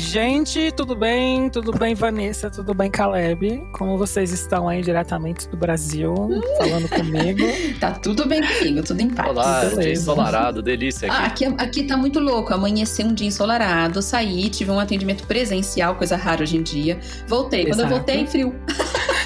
Oi, gente, tudo bem? Tudo bem, Vanessa? Tudo bem, Caleb? Como vocês estão aí diretamente do Brasil, falando comigo? tá tudo bem comigo, tudo em paz. Olá, Beleza. dia ensolarado, delícia aqui. Ah, aqui. aqui tá muito louco, amanheceu um dia ensolarado, saí, tive um atendimento presencial, coisa rara hoje em dia. Voltei, Exato. quando eu voltei, frio.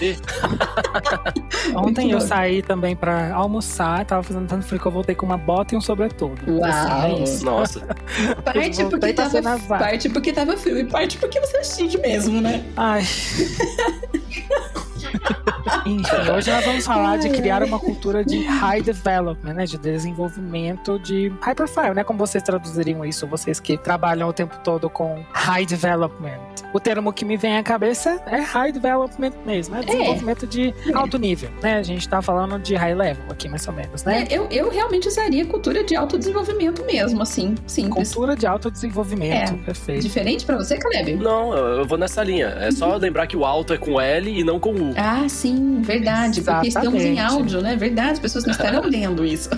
Ontem eu saí também pra almoçar, tava fazendo tanto frio que eu voltei com uma bota e um sobretudo. Uau! Assim, Nossa! parte, porque tava, parte porque tava frio e parte porque você é chique mesmo, né? Ai. Enfim, hoje nós vamos falar de criar uma cultura de high development, né? De desenvolvimento de high profile, né? Como vocês traduziriam isso, vocês que trabalham o tempo todo com high development. O termo que me vem à cabeça é high development mesmo, é desenvolvimento é. de alto nível, né? A gente tá falando de high level aqui, mais ou menos, né? É, eu, eu realmente usaria cultura de alto desenvolvimento mesmo, assim, simples. Cultura de alto desenvolvimento, é. perfeito. Diferente para você, Caleb? Não, eu vou nessa linha. É só lembrar que o alto é com L e não com U. Ah, sim, verdade. Exatamente. Porque estamos em áudio, né? Verdade, as pessoas não estarão lendo isso.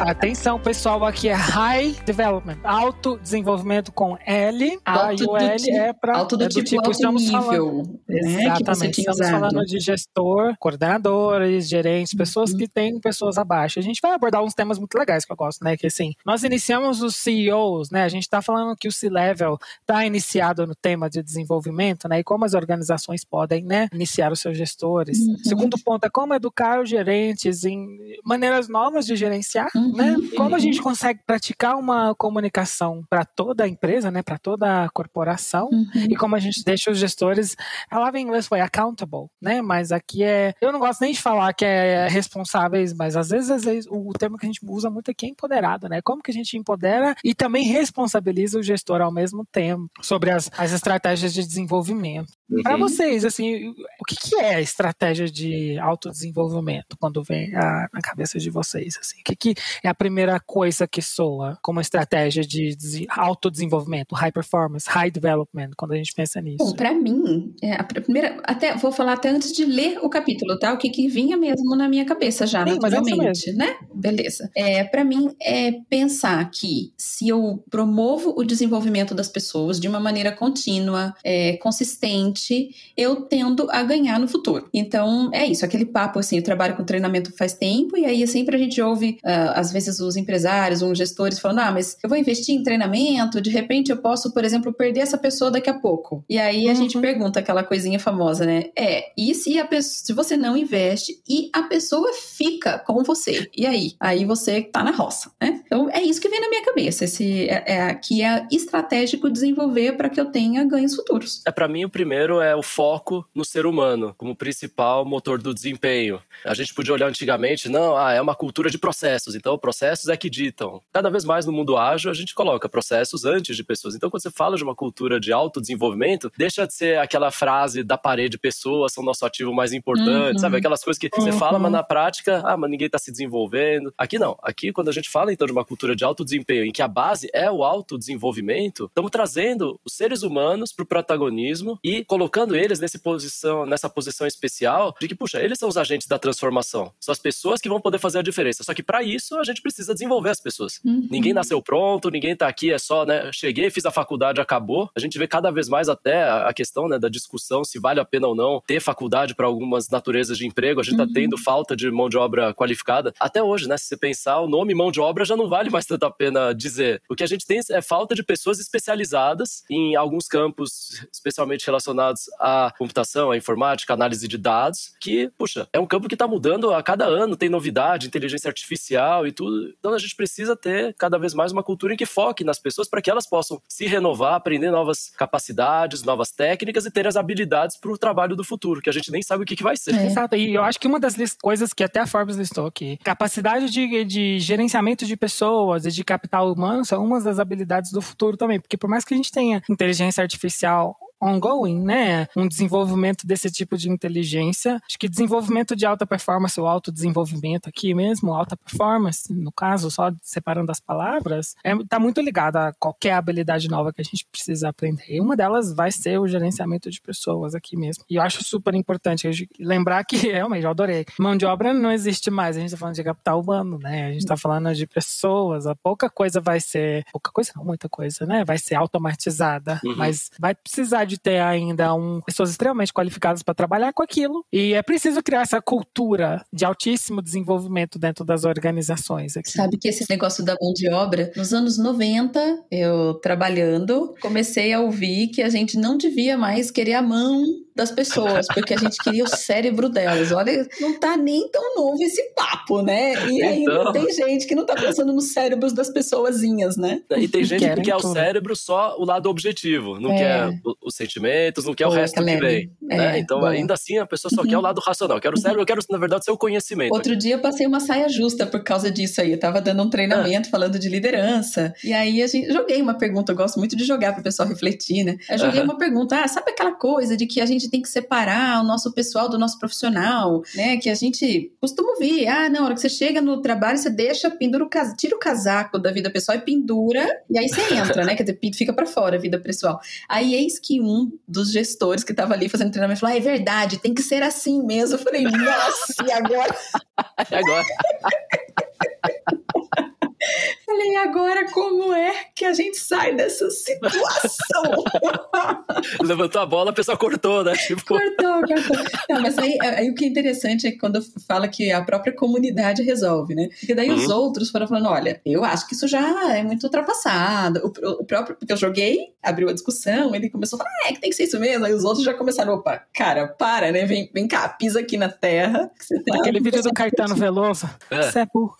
Atenção, pessoal, aqui é High Development, alto desenvolvimento com L. Alto tá? o L é para alto do, é do tipo, tipo alto estamos nível, falando, né? Exatamente. Estamos usado. falando de gestor, coordenadores, gerentes, pessoas uhum. que têm pessoas abaixo. A gente vai abordar uns temas muito legais que eu gosto, né? Que assim, nós iniciamos os CEOs, né? A gente está falando que o C-level está iniciado no tema de desenvolvimento, né? E como as organizações podem, né, iniciar os seus gestores. Uhum. Segundo ponto é como educar os gerentes em maneiras novas de gerenciar, uhum. né? Como a gente consegue praticar uma comunicação para toda a empresa, né? Para toda a corporação uhum. e como a gente deixa os gestores, ela em inglês foi accountable, né? Mas aqui é, eu não gosto nem de falar que é responsáveis, mas às vezes, às vezes o termo que a gente usa muito aqui é empoderado, né? Como que a gente empodera e também responsabiliza o gestor ao mesmo tempo sobre as, as estratégias de desenvolvimento. Uhum. Para vocês, assim, o que, que é a estratégia de autodesenvolvimento quando vem a, na cabeça de vocês? Assim? O que, que é a primeira coisa que soa como estratégia de autodesenvolvimento, high performance, high development, quando a gente pensa nisso? Bom, para mim, é a primeira, até vou falar até antes de ler o capítulo, tá? O que, que vinha mesmo na minha cabeça já, Sim, é naturalmente, né? Beleza. É, para mim é pensar que se eu promovo o desenvolvimento das pessoas de uma maneira contínua, é, consistente eu tendo a ganhar no futuro. Então, é isso, aquele papo assim, eu trabalho com treinamento faz tempo e aí sempre a gente ouve, uh, às vezes, os empresários ou os gestores falando, ah, mas eu vou investir em treinamento, de repente eu posso, por exemplo, perder essa pessoa daqui a pouco. E aí a uhum. gente pergunta aquela coisinha famosa, né? É, e se, a pessoa, se você não investe e a pessoa fica com você? E aí? Aí você tá na roça, né? Então, é isso que vem na minha cabeça, esse é, é que é estratégico desenvolver para que eu tenha ganhos futuros. É para mim o primeiro é o foco no ser humano como principal motor do desempenho. A gente podia olhar antigamente, não, ah, é uma cultura de processos, então processos é que ditam. Cada vez mais no mundo ágil a gente coloca processos antes de pessoas. Então quando você fala de uma cultura de autodesenvolvimento, deixa de ser aquela frase da parede, pessoas são nosso ativo mais importante, uhum. sabe? Aquelas coisas que você fala, mas na prática, ah, mas ninguém está se desenvolvendo. Aqui não. Aqui quando a gente fala então de uma cultura de autodesempenho em que a base é o autodesenvolvimento, estamos trazendo os seres humanos para o protagonismo e colocando eles nessa posição, nessa posição especial de que, puxa, eles são os agentes da transformação. São as pessoas que vão poder fazer a diferença. Só que para isso a gente precisa desenvolver as pessoas. Uhum. Ninguém nasceu pronto, ninguém tá aqui, é só, né, cheguei, fiz a faculdade, acabou. A gente vê cada vez mais até a questão, né, da discussão se vale a pena ou não ter faculdade para algumas naturezas de emprego. A gente tá uhum. tá tendo falta de mão de obra qualificada. Até hoje, né, se você pensar, o nome mão de obra já não vale mais tanto a pena dizer. O que a gente tem é falta de pessoas especializadas em alguns campos, especialmente relacionados relacionados à computação, à informática, à análise de dados, que, puxa, é um campo que está mudando a cada ano, tem novidade, inteligência artificial e tudo. Então a gente precisa ter cada vez mais uma cultura em que foque nas pessoas para que elas possam se renovar, aprender novas capacidades, novas técnicas e ter as habilidades para o trabalho do futuro, que a gente nem sabe o que, que vai ser. É. Exato, e eu acho que uma das coisas que até a Forbes listou aqui, capacidade de, de gerenciamento de pessoas e de capital humano são uma das habilidades do futuro também, porque por mais que a gente tenha inteligência artificial ongoing, né? Um desenvolvimento desse tipo de inteligência. Acho que desenvolvimento de alta performance ou autodesenvolvimento aqui mesmo, alta performance, no caso, só separando as palavras, está é, tá muito ligado a qualquer habilidade nova que a gente precisa aprender. E uma delas vai ser o gerenciamento de pessoas aqui mesmo. E eu acho super importante lembrar que, realmente, eu adorei. Mão de obra não existe mais, a gente está falando de capital humano, né? A gente está falando de pessoas, a pouca coisa vai ser, pouca coisa não, muita coisa, né? Vai ser automatizada, uhum. mas vai precisar de ter ainda um, pessoas extremamente qualificadas para trabalhar com aquilo. E é preciso criar essa cultura de altíssimo desenvolvimento dentro das organizações. Aqui. Sabe que esse negócio da mão de obra, nos anos 90, eu trabalhando, comecei a ouvir que a gente não devia mais querer a mão das pessoas, porque a gente queria o cérebro delas. Olha, não tá nem tão novo esse papo, né? E ainda então... tem gente que não tá pensando nos cérebros das pessoazinhas, né? E tem gente que quer o cérebro só o lado objetivo, não é. quer os sentimentos, não quer Pô, o resto que vem. É, né? Então, ainda assim, a pessoa só uhum. quer o lado racional. Quero o cérebro, eu quero, na verdade, seu conhecimento. Outro dia eu passei uma saia justa por causa disso aí. Eu tava dando um treinamento ah. falando de liderança. E aí a gente joguei uma pergunta, eu gosto muito de jogar para o pessoal refletir, né? Eu joguei uhum. uma pergunta, ah, sabe aquela coisa de que a gente tem que separar o nosso pessoal do nosso profissional, né? Que a gente costuma ouvir, ah, não, a hora que você chega no trabalho, você deixa, pendura o casaco, tira o casaco da vida pessoal e pendura, e aí você entra, né? Quer dizer, fica para fora a vida pessoal. Aí eis que um dos gestores que estava ali fazendo treinamento falou, ah, é verdade, tem que ser assim mesmo. Eu falei, nossa, e agora? e agora? Falei, agora como é que a gente sai dessa situação? Levantou a bola, a pessoa cortou, né? Tipo... Cortou, cortou. Não, mas aí, aí, o que é interessante é que quando fala que a própria comunidade resolve, né? Porque daí uhum. os outros foram falando: olha, eu acho que isso já é muito ultrapassado. O, o próprio, porque eu joguei, abriu a discussão, ele começou a falar: ah, é que tem que ser isso mesmo. Aí os outros já começaram: opa, cara, para, né? Vem, vem cá, pisa aqui na terra. Aquele vídeo do Caetano Veloso. É. Você é burro.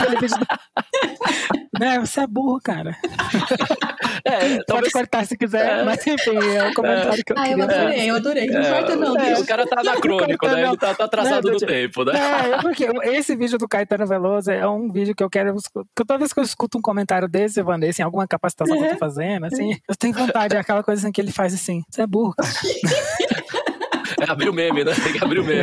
Né, você é burro, cara. É, Pode talvez... cortar se quiser, é. mas enfim, é o comentário que eu queria. Ah, eu adorei, eu adorei. Não é, corta não, é, O cara tá anacrônico, né? Ele tá, tá atrasado no tempo, né? É, porque esse vídeo do Caetano Veloso é um vídeo que eu quero... Que toda vez que eu escuto um comentário desse, Vanessa, em alguma capacitação que eu tô fazendo, assim, eu tenho vontade, é aquela coisa assim que ele faz assim, você é burro, cara. É abrir o meme, né? Tem que abrir o meme.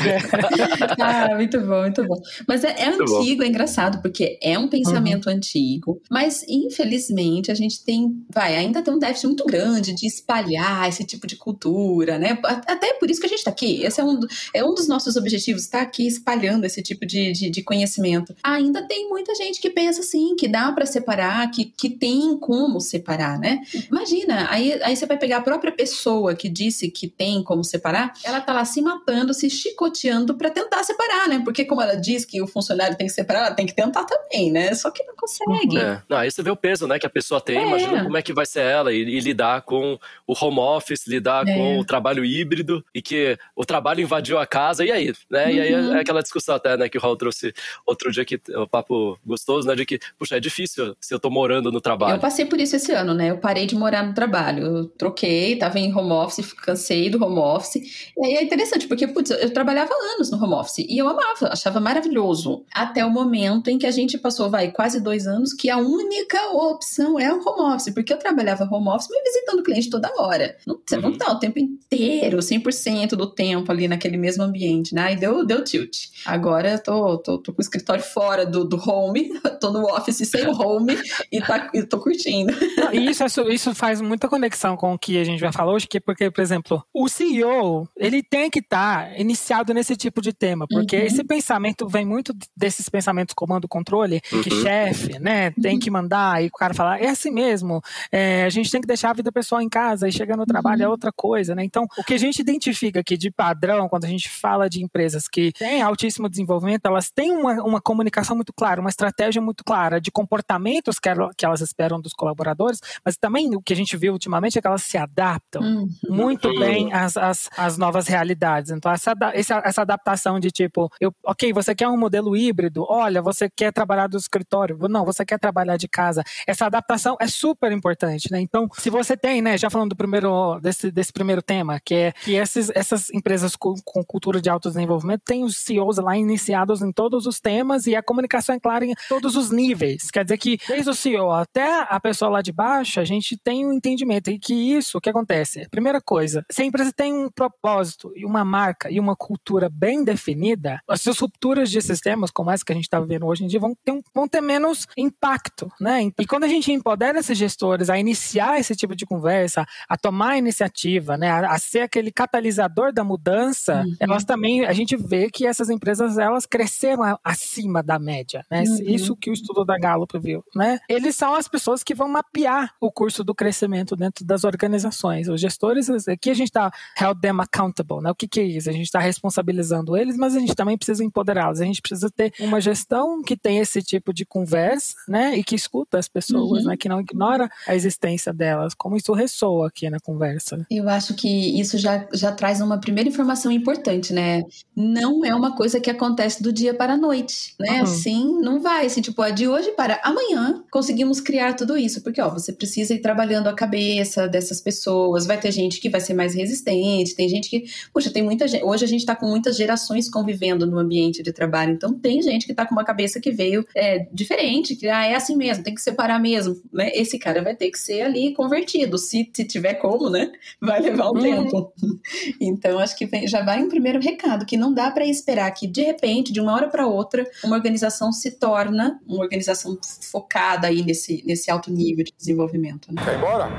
ah, muito bom, muito bom. Mas é, é antigo, bom. é engraçado, porque é um pensamento uhum. antigo, mas infelizmente a gente tem, vai, ainda tem um déficit muito grande de espalhar esse tipo de cultura, né? Até por isso que a gente está aqui. Esse é um, é um dos nossos objetivos, estar tá aqui espalhando esse tipo de, de, de, conhecimento. Ainda tem muita gente que pensa assim, que dá para separar, que, que tem como separar, né? Imagina, aí, aí você vai pegar a própria pessoa que disse que tem como separar, ela tá lá se matando, se chicoteando para tentar separar, né? Porque como ela diz que o funcionário tem que separar, ela tem que tentar também, né? Só que não consegue. É. Não, aí você vê o peso, né, que a pessoa tem, é. imagina como é que vai ser ela e, e lidar com o home office, lidar é. com o trabalho híbrido e que o trabalho invadiu a casa, e aí, né? Uhum. E aí é uhum. aquela discussão até, né, que o Raul trouxe outro dia que o papo gostoso, né, de que, puxa, é difícil se eu tô morando no trabalho. Eu passei por isso esse ano, né? Eu parei de morar no trabalho. Eu troquei, tava em home office, cansei do home office. E aí é interessante, porque, putz, eu trabalhava anos no home office e eu amava, achava maravilhoso. Até o momento em que a gente passou, vai, quase dois anos, que a única opção é o home office, porque eu trabalhava home office me visitando o cliente toda hora. Não, você uhum. não tá o tempo inteiro, 100% do tempo ali naquele mesmo ambiente, né? E deu, deu tilt. Agora eu tô, tô, tô com o escritório fora do, do home, tô no office sem o home e, tá, e tô curtindo. E isso, isso faz muita conexão com o que a gente vai falar hoje, que porque, por exemplo, o CEO, ele tem que estar tá iniciado nesse tipo de tema, porque uhum. esse pensamento vem muito desses pensamentos comando-controle, uhum. que chefe, né, tem que mandar, e o cara fala, é assim mesmo, é, a gente tem que deixar a vida pessoal em casa e chegar no trabalho é uhum. outra coisa, né? Então, o que a gente identifica aqui de padrão, quando a gente fala de empresas que têm altíssimo desenvolvimento, elas têm uma, uma comunicação muito clara, uma estratégia muito clara de comportamentos que, que elas esperam dos colaboradores, mas também o que a gente viu ultimamente é que elas se adaptam uhum. muito bem às, às, às novas realidades realidades. Então, essa, essa, adaptação de tipo, eu, ok, você quer um modelo híbrido, olha, você quer trabalhar do escritório, não, você quer trabalhar de casa. Essa adaptação é super importante, né? Então, se você tem, né, já falando do primeiro, desse, desse primeiro tema, que é que esses, essas empresas com, com cultura de alto desenvolvimento têm os CEOs lá iniciados em todos os temas e a comunicação é clara em todos os níveis. Quer dizer que desde o CEO até a pessoa lá de baixo, a gente tem um entendimento e que isso, o que acontece? Primeira coisa, se a empresa tem um propósito e uma marca e uma cultura bem definida, as suas rupturas de sistemas, como essa que a gente está vendo hoje em dia, vão ter, um, vão ter menos impacto, né? E quando a gente empodera esses gestores a iniciar esse tipo de conversa, a tomar a iniciativa, né, a, a ser aquele catalisador da mudança, uhum. elas também, a gente vê que essas empresas, elas cresceram acima da média, né? Uhum. Isso que o estudo da Gallup viu, né? Eles são as pessoas que vão mapear o curso do crescimento dentro das organizações. Os gestores, aqui a gente está held them accountable, né? O que, que é isso? A gente está responsabilizando eles, mas a gente também precisa empoderá-los. A gente precisa ter uma gestão que tem esse tipo de conversa, né? E que escuta as pessoas, uhum. né? Que não ignora a existência delas, como isso ressoa aqui na conversa. Eu acho que isso já, já traz uma primeira informação importante, né? Não é uma coisa que acontece do dia para a noite, né? Uhum. Assim, não vai, assim, tipo, é de hoje para amanhã conseguimos criar tudo isso, porque, ó, você precisa ir trabalhando a cabeça dessas pessoas, vai ter gente que vai ser mais resistente, tem gente que, puxa, tem muita gente, hoje a gente tá com muitas gerações convivendo no ambiente de trabalho, então tem gente que tá com uma cabeça que veio é, diferente, que, ah, é assim mesmo, tem que separar mesmo, né? Esse cara vai ter que ser ali convertido, se, se tiver como, né? Vai levar um uhum. tempo. Então, acho que vem, já vai um primeiro recado, que não dá para esperar que, de repente, de uma hora para outra, uma organização se torna uma organização focada aí nesse, nesse alto nível de desenvolvimento. Né? Quer ir embora?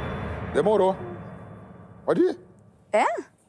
Demorou. Pode ir. É?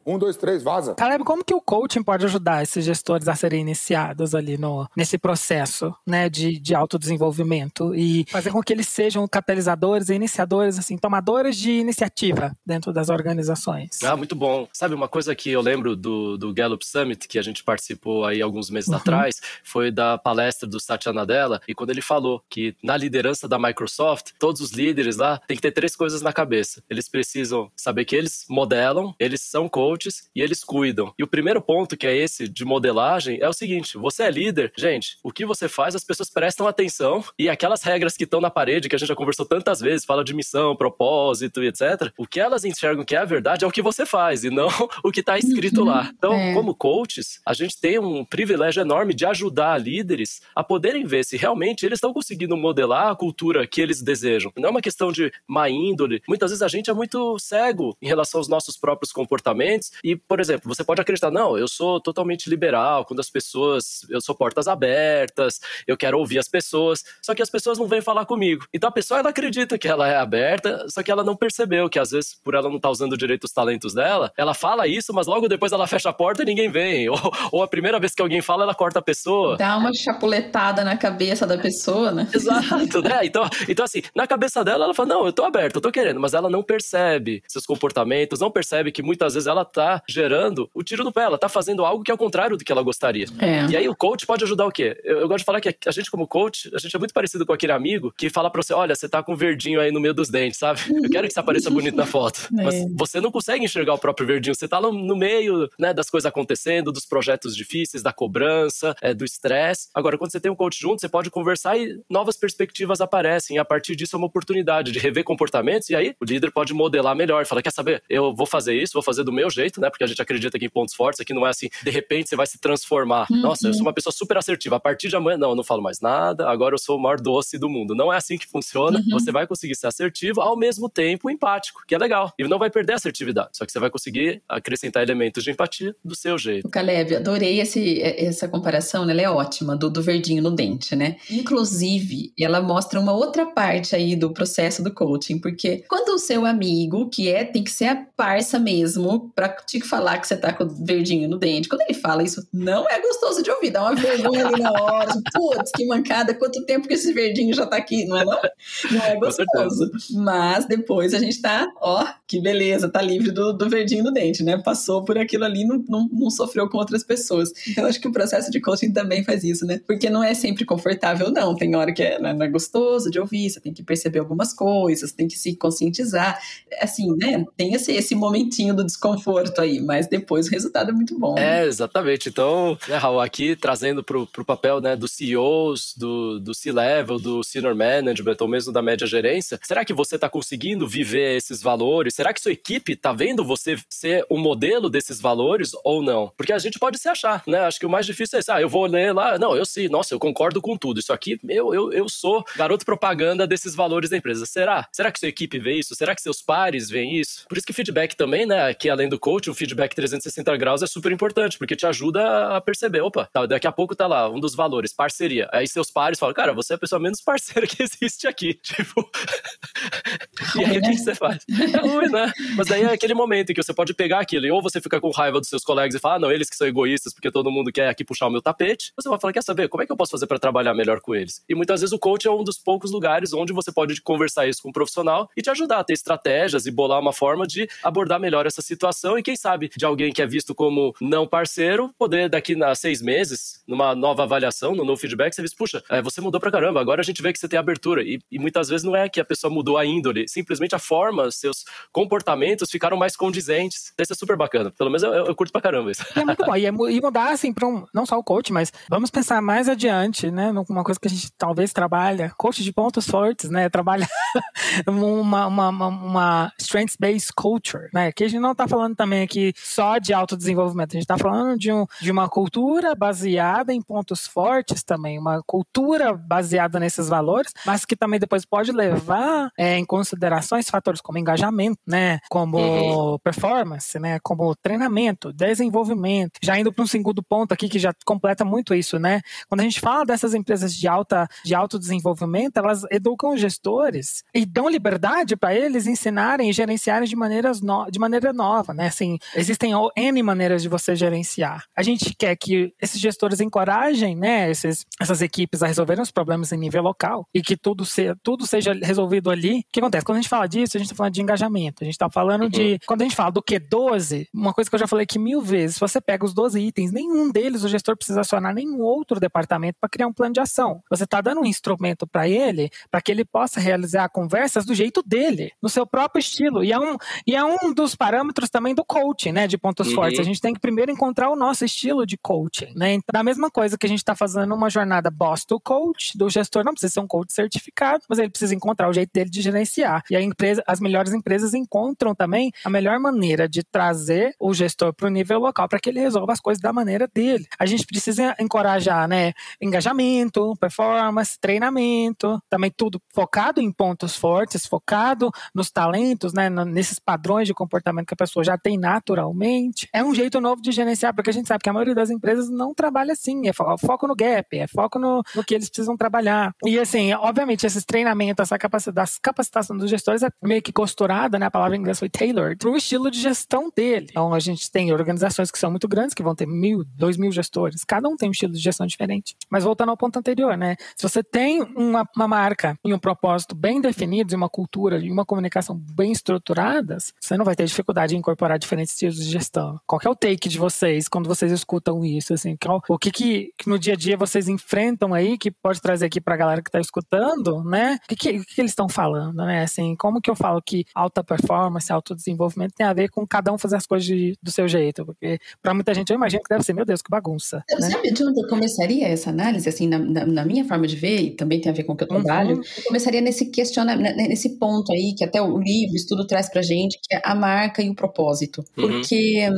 Um, dois, três, vaza. Caleb, como que o coaching pode ajudar esses gestores a serem iniciados ali no, nesse processo né, de, de autodesenvolvimento e fazer com que eles sejam catalisadores e iniciadores, assim, tomadores de iniciativa dentro das organizações? Ah, muito bom. Sabe, uma coisa que eu lembro do, do Gallup Summit, que a gente participou aí alguns meses uhum. atrás, foi da palestra do Satya Nadella, e quando ele falou que na liderança da Microsoft, todos os líderes lá têm que ter três coisas na cabeça. Eles precisam saber que eles modelam, eles são coaches, coaches e eles cuidam. E o primeiro ponto, que é esse de modelagem, é o seguinte: você é líder, gente, o que você faz, as pessoas prestam atenção e aquelas regras que estão na parede, que a gente já conversou tantas vezes, fala de missão, propósito e etc., o que elas enxergam que é a verdade é o que você faz e não o que está escrito lá. Uhum. Então, é. como coaches, a gente tem um privilégio enorme de ajudar líderes a poderem ver se realmente eles estão conseguindo modelar a cultura que eles desejam. Não é uma questão de má índole. Muitas vezes a gente é muito cego em relação aos nossos próprios comportamentos e, por exemplo, você pode acreditar, não, eu sou totalmente liberal, quando as pessoas, eu sou portas abertas, eu quero ouvir as pessoas, só que as pessoas não vêm falar comigo. Então a pessoa, ela acredita que ela é aberta, só que ela não percebeu que às vezes, por ela não estar tá usando direito os talentos dela, ela fala isso, mas logo depois ela fecha a porta e ninguém vem. Ou, ou a primeira vez que alguém fala, ela corta a pessoa. Dá uma chapuletada na cabeça da pessoa, né? Exato, né? Então, então assim, na cabeça dela, ela fala, não, eu tô aberta, eu tô querendo, mas ela não percebe seus comportamentos, não percebe que muitas vezes ela tá gerando o tiro no pé, ela tá fazendo algo que é o contrário do que ela gostaria. É. E aí o coach pode ajudar o quê? Eu, eu, gosto de falar que a gente, como coach, a gente é muito parecido com aquele amigo que fala pra você: olha, você tá com verdinho aí no meio dos dentes, sabe? Eu quero que você apareça bonito na foto. É. Mas você não consegue enxergar o próprio verdinho, você tá no meio né, das coisas acontecendo, dos projetos difíceis, da cobrança, é, do estresse. Agora, quando você tem um coach junto, você pode conversar e novas perspectivas aparecem. E a partir disso é uma oportunidade de rever comportamentos. E aí o líder pode modelar melhor. Fala, quer saber? Eu vou fazer isso, vou fazer do meu jeito, né? Porque a gente acredita aqui em pontos fortes, aqui não é assim, de repente você vai se transformar. Uhum. Nossa, eu sou uma pessoa super assertiva. A partir de amanhã, não, eu não falo mais nada, agora eu sou o maior doce do mundo. Não é assim que funciona. Uhum. Você vai conseguir ser assertivo, ao mesmo tempo empático, que é legal. E não vai perder a assertividade, só que você vai conseguir acrescentar elementos de empatia do seu jeito. Caleb, adorei esse, essa comparação, né? ela é ótima, do, do verdinho no dente, né? Inclusive, ela mostra uma outra parte aí do processo do coaching, porque quando o seu amigo, que é, tem que ser a parça mesmo, pra te falar que você tá com o verdinho no dente. Quando ele fala isso, não é gostoso de ouvir, dá uma vergonha ali na hora. Putz, que mancada, quanto tempo que esse verdinho já tá aqui, não é não? Não é gostoso. Mas depois a gente tá, ó, que beleza, tá livre do, do verdinho no dente, né? Passou por aquilo ali, não, não, não sofreu com outras pessoas. Então acho que o processo de coaching também faz isso, né? Porque não é sempre confortável, não. Tem hora que é, não é gostoso de ouvir, você tem que perceber algumas coisas, tem que se conscientizar. Assim, né? Tem esse, esse momentinho do desconforto torto aí, mas depois o resultado é muito bom. É, exatamente. Então, né, Raul, aqui trazendo para o papel né, dos CEOs, do, do C-Level, do Senior Management, ou mesmo da média gerência, será que você está conseguindo viver esses valores? Será que sua equipe está vendo você ser o um modelo desses valores ou não? Porque a gente pode se achar, né? Acho que o mais difícil é isso. Ah, eu vou ler lá. Não, eu sim, nossa, eu concordo com tudo. Isso aqui, eu, eu, eu sou garoto propaganda desses valores da empresa. Será? Será que sua equipe vê isso? Será que seus pares veem isso? Por isso que feedback também, né? Que além do coach, o feedback 360 graus é super importante, porque te ajuda a perceber, opa, tá, daqui a pouco tá lá, um dos valores, parceria. Aí seus pares falam, cara, você é a pessoa menos parceira que existe aqui. Tipo. e aí o que, que você faz? É ruim, né? Mas daí é aquele momento em que você pode pegar aquilo, e ou você fica com raiva dos seus colegas e falar, ah, não, eles que são egoístas, porque todo mundo quer aqui puxar o meu tapete. Você vai falar, quer saber, como é que eu posso fazer para trabalhar melhor com eles? E muitas vezes o coach é um dos poucos lugares onde você pode conversar isso com um profissional e te ajudar a ter estratégias e bolar uma forma de abordar melhor essa situação e quem sabe de alguém que é visto como não parceiro poder daqui a seis meses, numa nova avaliação, no novo feedback, você diz, puxa, é, você mudou pra caramba, agora a gente vê que você tem abertura. E, e, muitas vezes não é que a pessoa mudou a índole, simplesmente a forma, seus comportamentos ficaram mais condizentes. Isso é super bacana. Pelo menos eu, eu, eu curto pra caramba isso. E é muito bom. E, é, e mudar, assim, pra um, não só o coach, mas vamos pensar mais adiante, né? Numa coisa que a gente talvez trabalha, coach de pontos fortes, né? Trabalha uma, uma, uma strengths-based culture, né? Que a gente não está falando também aqui só de autodesenvolvimento, a gente está falando de, um, de uma cultura baseada em pontos fortes também, uma cultura baseada nesses valores, mas que também depois pode levar é, em considerações fatores como engajamento, né? Como uhum. performance, né? Como treinamento, desenvolvimento. Já indo para um segundo ponto aqui que já completa muito isso, né? Quando a gente fala dessas empresas de alta de autodesenvolvimento, elas educam gestores e dão liberdade para eles ensinarem e gerenciarem de, maneiras no, de maneira nova, né? Assim, existem N maneiras de você gerenciar. A gente quer que esses gestores encorajem, né, esses, essas equipes a resolverem os problemas em nível local e que tudo, se, tudo seja resolvido ali. O que acontece? Quando a gente fala disso, a gente está falando de engajamento, a gente está falando uhum. de. Quando a gente fala do Q12, uma coisa que eu já falei aqui mil vezes, se você pega os 12 itens, nenhum deles o gestor precisa acionar nenhum outro departamento para criar um plano de ação. Você está dando um instrumento para ele, para que ele possa realizar conversas do jeito dele, no seu próprio estilo. E é um, e é um dos parâmetros também do coaching, né? De pontos uhum. fortes. A gente tem que primeiro encontrar o nosso estilo de coaching, né? Então, da mesma coisa que a gente está fazendo uma jornada boss to coach, do gestor não precisa ser um coach certificado, mas ele precisa encontrar o jeito dele de gerenciar. E a empresa, as melhores empresas encontram também a melhor maneira de trazer o gestor para o nível local para que ele resolva as coisas da maneira dele. A gente precisa encorajar, né? Engajamento, performance, treinamento, também tudo focado em pontos fortes, focado nos talentos, né, nesses padrões de comportamento que a pessoa já tem naturalmente. É um jeito novo de gerenciar, porque a gente sabe que a maioria das empresas não trabalha assim, é foco no gap, é foco no, no que eles precisam trabalhar. E assim, obviamente, esses treinamentos, essa capacidade, capacitação dos gestores é meio que costurada, né, a palavra em inglês foi tailored, para o estilo de gestão dele. Então, a gente tem organizações que são muito grandes, que vão ter mil, dois mil gestores, cada um tem um estilo de gestão diferente. Mas voltando ao ponto anterior, né, se você tem uma, uma marca e um propósito bem definidos e uma cultura e uma comunicação bem estruturadas, você não vai ter dificuldade em incorporar diferentes estilos de gestão. Qual é o take de vocês quando vocês escutam isso? Assim, qual, o que, que, que, no dia a dia vocês enfrentam aí que pode trazer aqui para a galera que está escutando, né? O que, que, que eles estão falando, né? Assim, como que eu falo que alta performance, alto desenvolvimento tem a ver com cada um fazer as coisas de, do seu jeito? Porque para muita gente eu imagino que deve ser, meu Deus, que bagunça. Né? Sabe de onde eu começaria essa análise, assim, na, na, na, minha forma de ver, e também tem a ver com o que eu trabalho, uhum. eu começaria nesse questionamento, nesse ponto aí, que até o livro, o estudo traz pra gente, que é a marca e o propósito. Uhum. Porque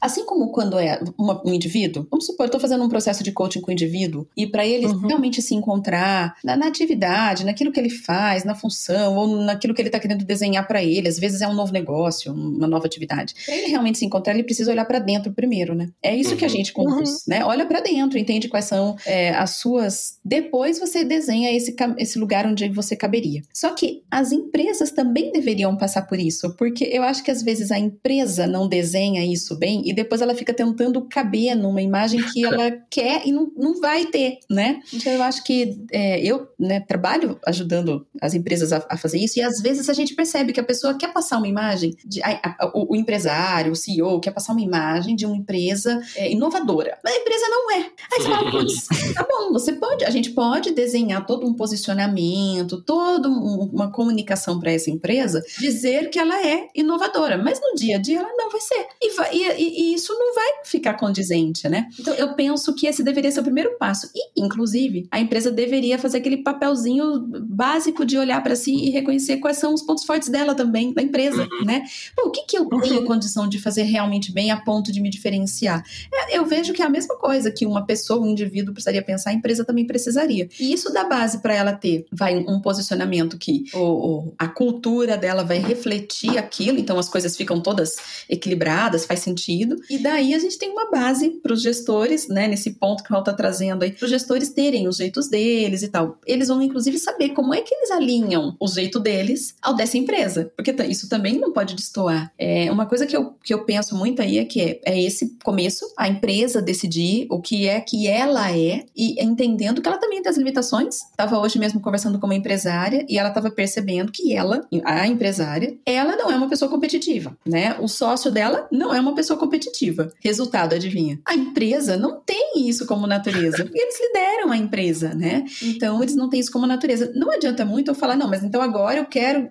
Assim como quando é uma, um indivíduo, vamos supor, eu estou fazendo um processo de coaching com o indivíduo e para ele uhum. realmente se encontrar na, na, atividade, naquilo que ele faz, na função ou naquilo que ele está querendo desenhar para ele, às vezes é um novo negócio, uma nova atividade. Para ele realmente se encontrar, ele precisa olhar para dentro primeiro, né? É isso uhum. que a uhum. gente conduz, uhum. né? Olha para dentro, entende quais são é, as suas. Depois você desenha esse, esse lugar onde você caberia. Só que as empresas também deveriam passar por isso, porque eu acho que às vezes a empresa não desenha isso bem tem, e depois ela fica tentando caber numa imagem que ela quer e não, não vai ter, né? Então eu acho que é, eu né, trabalho ajudando as empresas a, a, fazer isso, e às vezes a gente percebe que a pessoa quer passar uma imagem, de, a, a, o, o, empresário, o CEO, quer passar uma imagem de uma empresa é, inovadora, mas a empresa não é. Aí você fala, putz, tá bom, você pode, a gente pode desenhar todo um posicionamento, toda um, uma comunicação para essa empresa, dizer que ela é inovadora, mas no dia a dia ela não vai ser. E, vai, e, e, e isso não vai ficar condizente, né? Então eu penso que esse deveria ser o primeiro passo. E, inclusive, a empresa deveria fazer aquele papelzinho básico de olhar para si e reconhecer quais são os pontos fortes dela também, da empresa, uhum. né? Pô, o que, que eu tenho condição de fazer realmente bem a ponto de me diferenciar? É, eu vejo que é a mesma coisa que uma pessoa, um indivíduo precisaria pensar, a empresa também precisaria. E isso dá base para ela ter, vai, um posicionamento que o, a cultura dela vai refletir aquilo, então as coisas ficam todas equilibradas, faz sentido. E daí a gente tem uma base para os gestores, né, nesse ponto que o Raul está trazendo aí, para os gestores terem os jeitos deles e tal. Eles vão, inclusive, saber como é que eles alinham o jeito deles ao dessa empresa, porque isso também não pode destoar. É, uma coisa que eu, que eu penso muito aí é que é, é esse começo, a empresa decidir o que é que ela é e entendendo que ela também tem as limitações. Estava hoje mesmo conversando com uma empresária e ela estava percebendo que ela, a empresária, ela não é uma pessoa competitiva, né? O sócio dela não é uma pessoa competitiva. Resultado, adivinha? A empresa não tem isso como natureza, porque eles lideram a empresa, né? Então eles não têm isso como natureza. Não adianta muito eu falar, não, mas então agora eu quero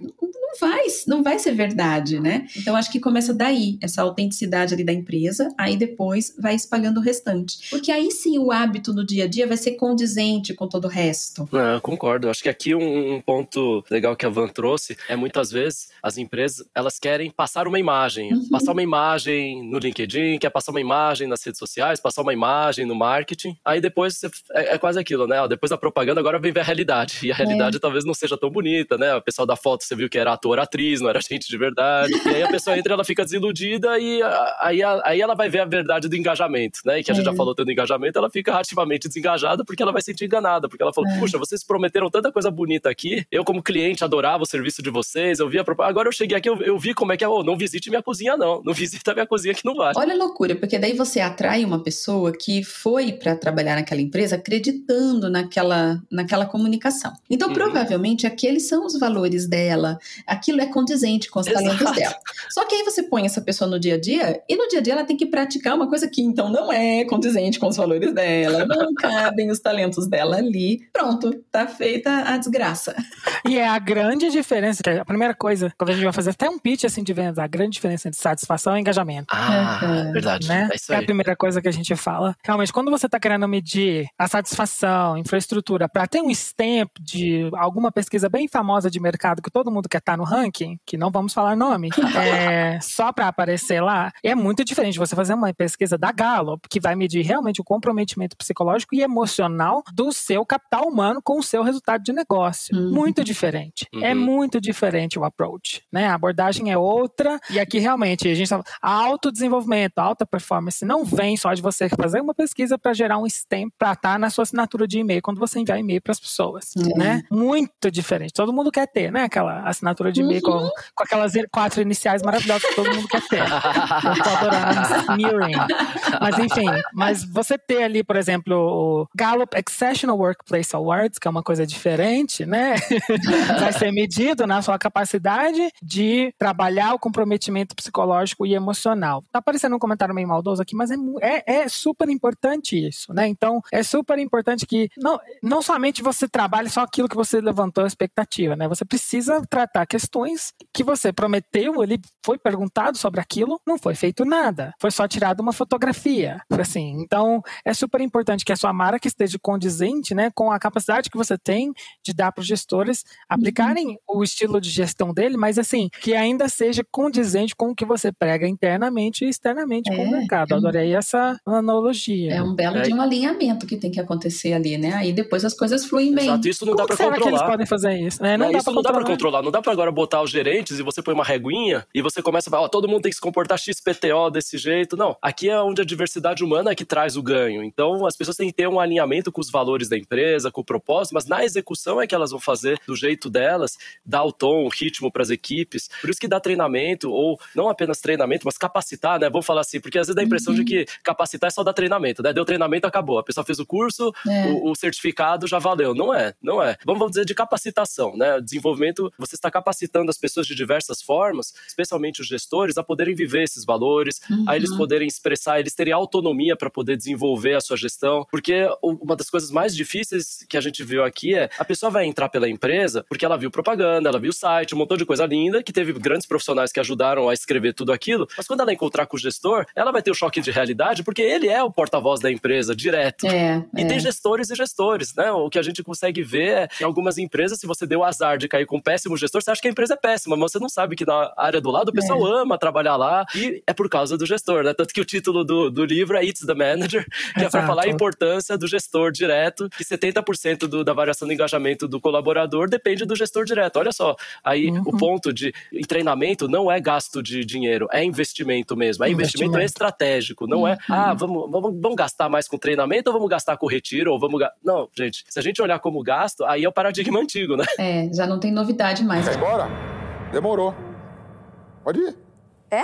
vai, não vai ser verdade, né? Então acho que começa daí, essa autenticidade ali da empresa, aí depois vai espalhando o restante. Porque aí sim o hábito no dia a dia vai ser condizente com todo o resto. É, concordo. Acho que aqui um, um, ponto legal que a Van trouxe é muitas vezes as empresas elas querem passar uma imagem, uhum. passar uma imagem no LinkedIn, quer passar uma imagem nas redes sociais, passar uma imagem no marketing. Aí depois você, é, é, quase aquilo, né? Depois da propaganda agora vem ver a realidade. E a realidade é. talvez não seja tão bonita, né? O pessoal da foto você viu que era ator, atriz, não era gente de verdade. E aí a pessoa entra, ela fica desiludida e aí, aí ela vai ver a verdade do engajamento, né? E que a gente já é. falou tanto engajamento, ela fica ativamente desengajada porque ela vai se sentir enganada, porque ela falou, é. puxa, vocês prometeram tanta coisa bonita aqui, eu como cliente adorava o serviço de vocês, eu via propaganda, agora eu cheguei aqui, eu, eu vi como é que é, oh, não visite minha cozinha não, não visita minha cozinha que não vale. Olha a loucura, porque daí você atrai uma pessoa que foi para trabalhar naquela empresa acreditando naquela, naquela comunicação. Então, uhum. provavelmente, aqueles são os valores dela, aquilo é condizente com os Exato. talentos dela. Só que aí você põe essa pessoa no dia a dia, e no dia a dia ela tem que praticar uma coisa que então não é condizente com os valores dela, não cabem os talentos dela ali. Pronto, tá feita a desgraça. E é a grande diferença, a primeira coisa, quando a gente vai fazer até um pitch assim de vendas, a grande diferença entre satisfação e engajamento. Ah, uhum. verdade. Né? É, isso aí. é a primeira coisa que a gente fala. Realmente, quando você está querendo medir a satisfação, infraestrutura, para ter um stamp de alguma pesquisa bem famosa de mercado que todo mundo quer estar no ranking, que não vamos falar nome, é, só para aparecer lá, é muito diferente você fazer uma pesquisa da Gallup, que vai medir realmente o comprometimento psicológico e emocional do seu capital humano com o seu resultado de negócio. Uhum. Muito diferente. É uhum. É muito diferente o approach, né? A abordagem é outra e aqui realmente a gente tá, autodesenvolvimento, alta performance não vem só de você fazer uma pesquisa para gerar um stamp para estar tá na sua assinatura de e-mail quando você enviar e-mail para as pessoas, uhum. né? Muito diferente. Todo mundo quer ter, né? Aquela assinatura de e-mail com, com aquelas quatro iniciais maravilhosas que todo mundo quer ter. Eu tô adorando smearing. Mas enfim, mas você ter ali, por exemplo, o Gallup Exceptional Workplace Awards, que é uma coisa diferente, né? Vai ser medido na sua capacidade de trabalhar o comprometimento psicológico e emocional. Tá aparecendo um comentário meio maldoso aqui, mas é, é, é super importante isso, né? Então, é super importante que não, não somente você trabalhe só aquilo que você levantou a expectativa, né? Você precisa tratar questões que você prometeu, ele foi perguntado sobre aquilo, não foi feito nada. Foi só tirado uma fotografia. Assim, então, é super importante que a sua marca esteja condizente né, com a capacidade que você tem de dar para os gestores aplicarem uhum. o estilo de gestão dele, mas assim, que ainda seja condizente com o que você prega internamente e externamente é, com o mercado. É Adorei essa analogia. É um belo é. de um alinhamento que tem que acontecer ali, né? Aí depois as coisas fluem bem. Exato, isso não Como dá para controlar. que eles podem fazer isso? Né? Não, dá isso não dá para controlar. Não dá para agora botar os gerentes e você põe uma reguinha e você começa a falar, ó, todo mundo tem que se comportar XPTO desse jeito. Não, aqui é onde a diversidade humana é que traz o ganho. Então, as pessoas têm que ter um alinhamento com os valores da empresa, com o propósito, mas na execução é que elas vão fazer do jeito delas, dar o tom, o ritmo para as equipes. Por isso que dá treinamento, ou não apenas treinamento, mas capacitar, né? Vamos falar assim, porque às vezes dá a impressão uhum. de que capacitar é só dar treinamento, né? Deu treinamento, acabou. A pessoa fez o curso, é. o, o, certificado já valeu. Não é, não é. Vamos, vamos dizer de capacitação, né? Desenvolvimento, você está capacitando as pessoas de diversas formas, especialmente os gestores, a poderem viver esses valores, uhum. a eles uhum. poderem expressar, eles terem autonomia para poder desenvolver a sua gestão. Porque uma das coisas mais difíceis que a gente viu aqui é a pessoa vai entrar pela empresa porque ela viu propaganda, ela viu o site, um montão de coisa linda, que teve grandes profissionais que ajudaram a escrever tudo aquilo, mas quando ela encontrar com o gestor, ela vai ter o choque de realidade, porque ele é o porta-voz da empresa, direto. É, e é. tem gestores e gestores, né? O que a gente consegue ver é, em algumas empresas, se você deu azar de cair com um péssimo gestor, você acha que a empresa é péssima, mas você não sabe que na área do lado o pessoal é. ama trabalhar lá e é por causa do gestor, né? Tanto que o título do, do livro é It's the Manager, que Exato. é para falar a importância do gestor direto, que 70% do, da variação do engajamento do colaborador depende do gestor direto. Olha só, aí uhum. o ponto de em treinamento não é gasto de dinheiro, é investimento mesmo. É investimento, investimento estratégico, não é, uhum. é, ah, vamos, vamos, vamos gastar mais com treinamento ou vamos gastar com retiro? Ou vamos. Não, gente, se a gente olhar como gasto, aí é o paradigma antigo, né? É, já não tem novidade mais. Vai embora? Demorou. Pode ir. É?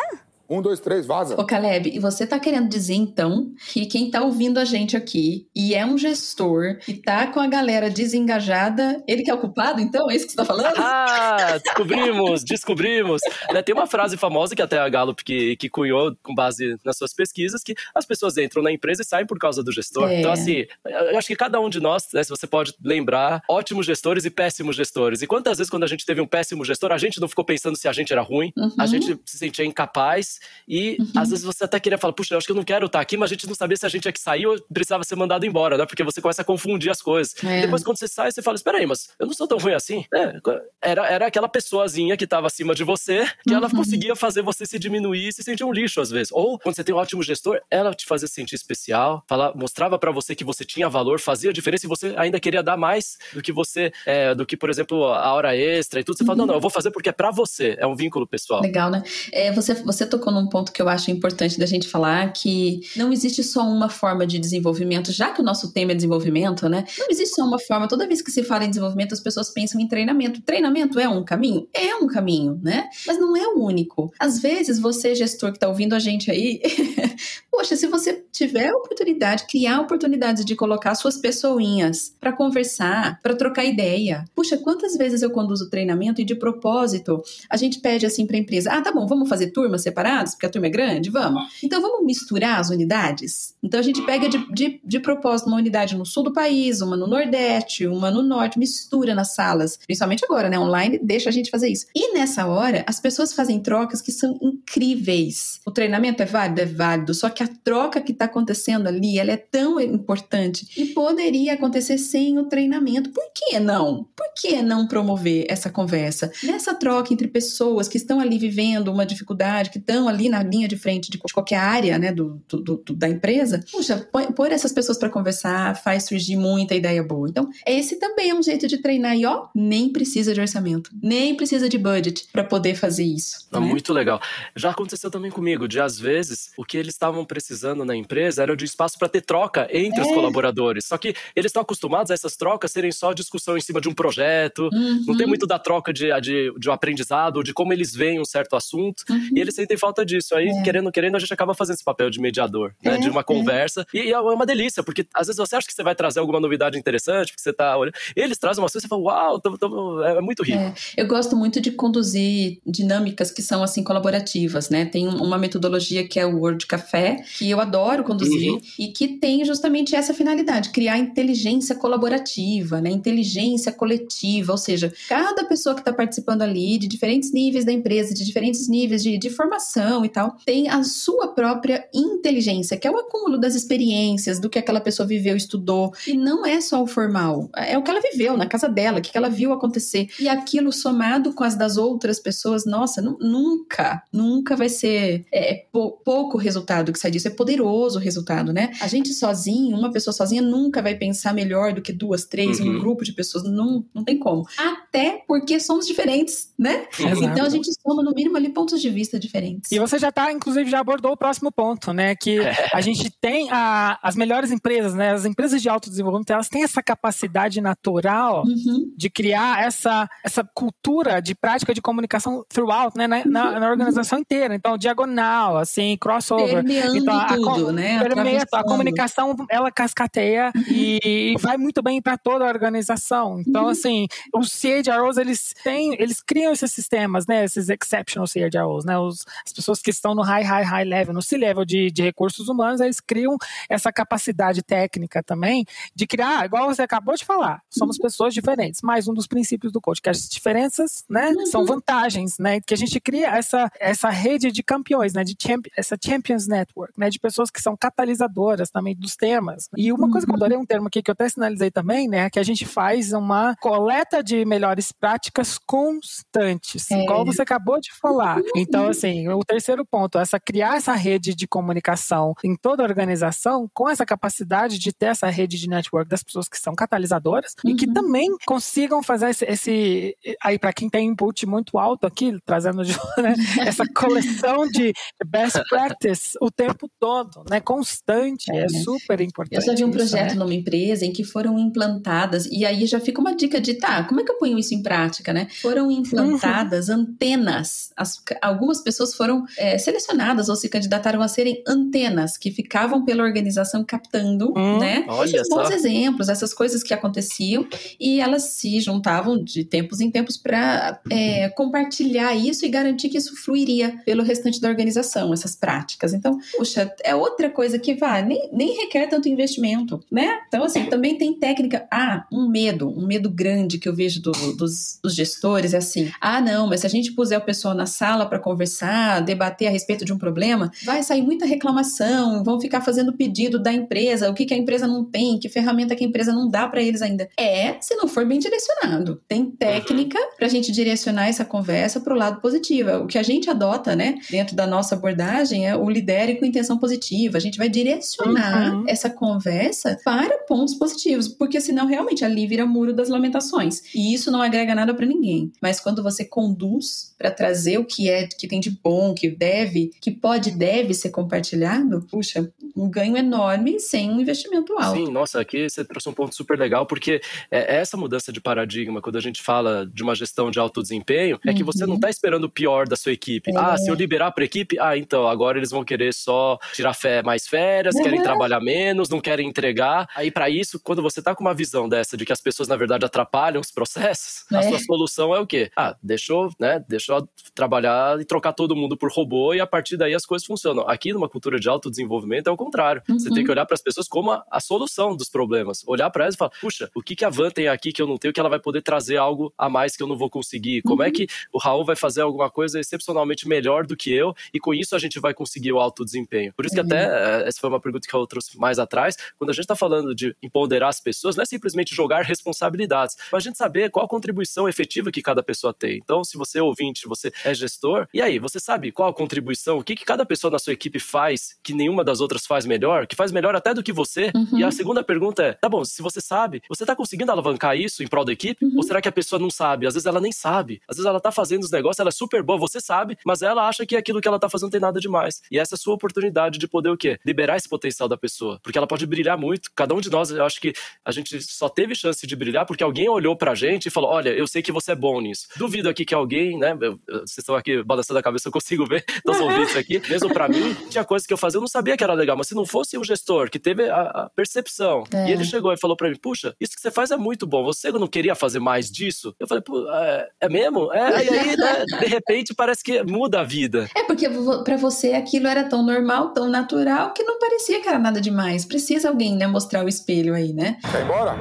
Um, dois, três, vaza. Ô, Caleb, e você tá querendo dizer, então, que quem tá ouvindo a gente aqui e é um gestor e tá com a galera desengajada, ele que é o culpado, então? É isso que você tá falando? Ah, descobrimos, descobrimos. Né, tem uma frase famosa que até a Gallup que, que cunhou com base nas suas pesquisas, que as pessoas entram na empresa e saem por causa do gestor. É. Então, assim, eu acho que cada um de nós, né, se você pode lembrar, ótimos gestores e péssimos gestores. E quantas vezes, quando a gente teve um péssimo gestor, a gente não ficou pensando se a gente era ruim, uhum. a gente se sentia incapaz e uhum. às vezes você até queria falar, puxa, eu acho que eu não quero estar aqui, mas a gente não sabia se a gente é que saiu ou precisava ser mandado embora, né? Porque você começa a confundir as coisas. É. Depois, quando você sai, você fala: espera aí, mas eu não sou tão ruim assim. É, era, era aquela pessoazinha que estava acima de você, que uhum. ela conseguia fazer você se diminuir e se sentir um lixo às vezes. Ou quando você tem um ótimo gestor, ela te fazia se sentir especial, fala, mostrava para você que você tinha valor, fazia diferença e você ainda queria dar mais do que você, é, do que, por exemplo, a hora extra e tudo. Você uhum. fala: não, não, eu vou fazer porque é para você. É um vínculo pessoal. Legal, né? É, você, você tocou num ponto que eu acho importante da gente falar que não existe só uma forma de desenvolvimento, já que o nosso tema é desenvolvimento, né? Não existe só uma forma. Toda vez que se fala em desenvolvimento, as pessoas pensam em treinamento. Treinamento é um caminho? É um caminho, né? Mas não é o único. Às vezes, você, gestor que está ouvindo a gente aí, poxa, se você tiver a oportunidade, criar oportunidades de colocar suas pessoinhas para conversar, para trocar ideia. Puxa, quantas vezes eu conduzo treinamento e de propósito a gente pede assim para a empresa: ah, tá bom, vamos fazer turmas separadas, porque a turma é grande? Vamos. Então vamos misturar as unidades? Então a gente pega de, de, de propósito uma unidade no sul do país, uma no Nordeste, uma no Norte, mistura nas salas, principalmente agora, né? Online, deixa a gente fazer isso. E nessa hora, as pessoas fazem trocas que são incríveis. O treinamento é válido? É válido, só que a troca que está acontecendo ali, ela é tão importante e poderia acontecer sem o treinamento. Por que não? Por que não promover essa conversa? Nessa troca entre pessoas que estão ali vivendo uma dificuldade, que estão ali na linha de frente de qualquer área né, do, do, do da empresa, puxa, pôr essas pessoas para conversar faz surgir muita ideia boa. Então, esse também é um jeito de treinar e ó, nem precisa de orçamento, nem precisa de budget para poder fazer isso. né? Muito legal. Já aconteceu também comigo, de às vezes o que eles estavam precisando na empresa era de espaço para ter troca entre é. os colaboradores. Só que eles estão acostumados a essas trocas serem só discussão em cima de um projeto, uhum. não tem muito da troca de, de, de um aprendizado, de como eles veem um certo assunto, uhum. e eles sentem falta disso. Aí, é. querendo, querendo, a gente acaba fazendo esse papel de mediador, né? De uma é, é. conversa. E, e, é uma delícia, porque às vezes você acha que você vai trazer alguma novidade interessante, porque você tá olhando. Eles trazem uma coisa e você fala, uau, tô, tô, é muito rico. É. Eu gosto muito de conduzir dinâmicas que são assim colaborativas, né? Tem uma metodologia que é o Word Café, que eu adoro conduzir, uhum. e que tem justamente essa finalidade, criar inteligência colaborativa, né? Inteligência coletiva, ou seja, cada pessoa que está participando ali, de diferentes níveis da empresa, de diferentes níveis de, de formação e tal, tem a sua própria inteligência, que é o acúmulo das experiências, do que aquela pessoa viveu, estudou. E não é só o formal, é o que ela viveu na casa dela, o que ela viu acontecer. E aquilo somado com as das outras pessoas, nossa, nunca, nunca vai ser é, pouco resultado que sai disso. É poderoso o resultado, né? A gente sozinho, uma pessoa sozinha nunca vai pensar melhor do que duas, três, uhum. um grupo de pessoas. Não, não tem como. Até porque somos diferentes, né? Exato. Então a gente soma, no mínimo, ali pontos de vista diferentes. E você já tá, inclusive, já abordou o próximo ponto, né? Que a gente tem a, as melhores empresas, né? As empresas de autodesenvolvimento, elas têm essa capacidade natural uhum. de criar essa, essa cultura de prática de comunicação throughout, né? Na, na, na organização inteira. Então, diagonal, assim, crossover. Permeando então, a, tudo, né? Permeia, a comunicação, ela cascateia uhum. e, e, vai muito bem para toda a organização. Então, uhum. assim, os CHROs, eles têm, eles criam esses sistemas, né? Esses exceptional CHROs, né? Os, as pessoas que estão no high, high, high level, no C-level de, de recursos humanos, eles criam essa capacidade técnica também de criar, igual você acabou de falar, somos uhum. pessoas diferentes. Mais um dos princípios do coach, que as diferenças, né, uhum. são vantagens, né? Que a gente cria essa, essa rede de campeões, né? De champ, essa Champions Network, né? De pessoas que são catalisadoras também dos temas. E uma coisa que eu uhum. adorei um termo aqui que eu até sinalizei também, né? É que a gente faz uma coleta de melhores práticas constantes, é. igual você acabou de falar. Então, assim, o terceiro ponto, essa criar essa rede de comunicação em toda a organização com essa capacidade de ter essa rede de network das pessoas que são catalisadoras uhum. e que uhum. também consigam fazer esse, esse aí para quem tem input muito alto aqui, trazendo de, né, essa coleção de best practice o tempo todo, né, constante, é, é super importante. Eu já vi um projeto isso, né? numa empresa em que foram implantadas e aí já fica uma dica de tá, como é que eu ponho isso em prática, né? Foram implantadas uhum. antenas. As, algumas pessoas foram é, selecionadas ou se candidataram a serem antenas que ficavam pela organização captando, hum, né? Olha bons só. exemplos, essas coisas que aconteciam e elas se juntavam de tempos em tempos para é, compartilhar isso e garantir que isso fluiria pelo restante da organização, essas práticas. Então, puxa, é outra coisa que vai, nem, nem requer tanto investimento, né? Então, assim, também tem técnica. Ah, um medo, um medo grande que eu vejo do, dos, dos gestores é assim: ah, não, mas se a gente puser o pessoal na sala para conversar, debater a respeito de um problema, vai sair muita reclamação, vão ficar fazendo pedido da empresa, o que, que a empresa não tem, que ferramenta que a empresa não dá para eles ainda. É, se não for bem direcionado. Tem técnica para a gente direcionar essa conversa para o lado positivo. O que a gente adota, né, dentro da nossa abordagem é o lidere com intenção positiva. A gente vai direcionar uhum. essa conversa para pontos positivos, porque senão realmente ali vira muro das lamentações. E isso não agrega nada para ninguém. Mas quando você conduz para trazer o que é, que tem de bom, que deve, que pode e deve ser compartilhado, puxa, um ganho enorme sem um investimento alto. Sim, nossa, aqui você trouxe um ponto super legal, porque é, é essa mudança de paradigma, quando a gente fala de uma gestão de alto desempenho, é que você não está esperando o pior da sua equipe. É. Ah, se eu liberar para a equipe, ah, então agora eles vão querer só tirar fé, mais férias, uhum. querem trabalhar menos, não querem entregar. Aí para isso, quando você está com uma visão dessa de que as pessoas na verdade atrapalham os processos, a sua solução é o quê? Ah, deixou, né? Deixou trabalhar e trocar todo mundo por robô e a partir daí as coisas funcionam. Aqui numa cultura de autodesenvolvimento é o contrário. Uhum. Você tem que olhar para as pessoas como a, a, solução dos problemas. Olhar para elas e falar: puxa, o que, que a Van tem aqui que eu não tenho que ela vai poder trazer algo a mais que eu não vou conseguir? Como é uhum. é que o Raul vai fazer alguma coisa excepcionalmente melhor do que eu e com isso a gente vai conseguir o alto desempenho? Por isso que uhum. até eh, essa foi uma pergunta que eu trouxe mais atrás. Quando a gente está falando de empoderar as pessoas, não é simplesmente jogar responsabilidades, mas a gente saber qual a contribuição efetiva que cada pessoa tem. Então, se você é ouvinte, você é gestor, e aí, você sabe qual a contribuição, o que, que cada pessoa na sua equipe faz que nenhuma das outras faz melhor, que faz melhor até do que você? Uhum. E a segunda pergunta é: tá bom, se você sabe, você tá conseguindo alavancar isso em prol da equipe? Uhum. Ou será que a pessoa não sabe? Às vezes ela nem sabe. Às vezes ela tá fazendo os negócios, ela é super boa, você sabe, mas ela acha que aquilo que ela tá fazendo não tem nada demais. E essa é a sua oportunidade de poder o quê? Liberar esse potencial da pessoa. Porque ela pode brilhar muito. Cada um de nós, eu acho que a gente só teve chance de brilhar porque alguém olhou pra gente e falou: olha, eu sei que você é bom nisso. Duvido aqui que alguém, né? vocês estão aqui balançando a cabeça, eu consigo ver dos ouvintes aqui. Mesmo pra mim, tinha coisas que eu fazia, eu não sabia que era legal. Mas se não fosse o gestor que teve a, a percepção é. e ele chegou e falou pra mim: puxa, isso que você faz é muito bom. Você não queria fazer mais disso? Eu falei: pô, é, é mesmo? É, e aí, né, de repente, parece que muda a vida. É porque para você aquilo era tão normal, tão natural, que não parecia que era nada demais. Precisa alguém, né, mostrar o espelho aí, né? Quer ir embora?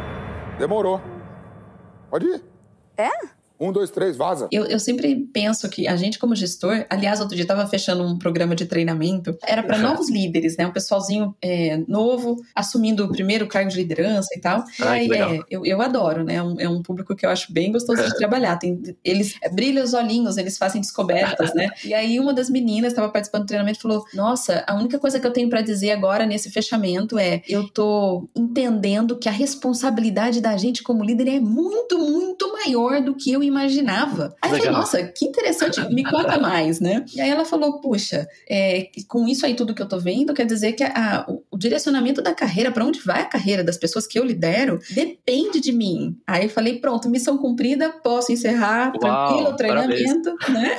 Demorou. Pode ir. É? Um, dois, três, vaza. Eu, eu sempre penso que a gente, como gestor, aliás, outro dia estava fechando um programa de treinamento, era para novos líderes, né? Um pessoalzinho é, novo, assumindo o primeiro cargo de liderança e tal. Ai, e aí, é, eu, eu adoro, né? É um, é um público que eu acho bem gostoso de trabalhar. Tem, eles é, brilham os olhinhos, eles fazem descobertas, né? E aí uma das meninas estava participando do treinamento e falou: Nossa, a única coisa que eu tenho para dizer agora nesse fechamento é eu tô entendendo que a responsabilidade da gente como líder é muito, muito maior do que eu imaginava. Aí eu falei, nossa, que interessante, me conta mais, né? E aí ela falou, puxa, é, com isso aí tudo que eu tô vendo, quer dizer que a, o, o direcionamento da carreira, para onde vai a carreira das pessoas que eu lidero, depende de mim. Aí eu falei, pronto, missão cumprida, posso encerrar, Uau, tranquilo o treinamento, parabéns. né?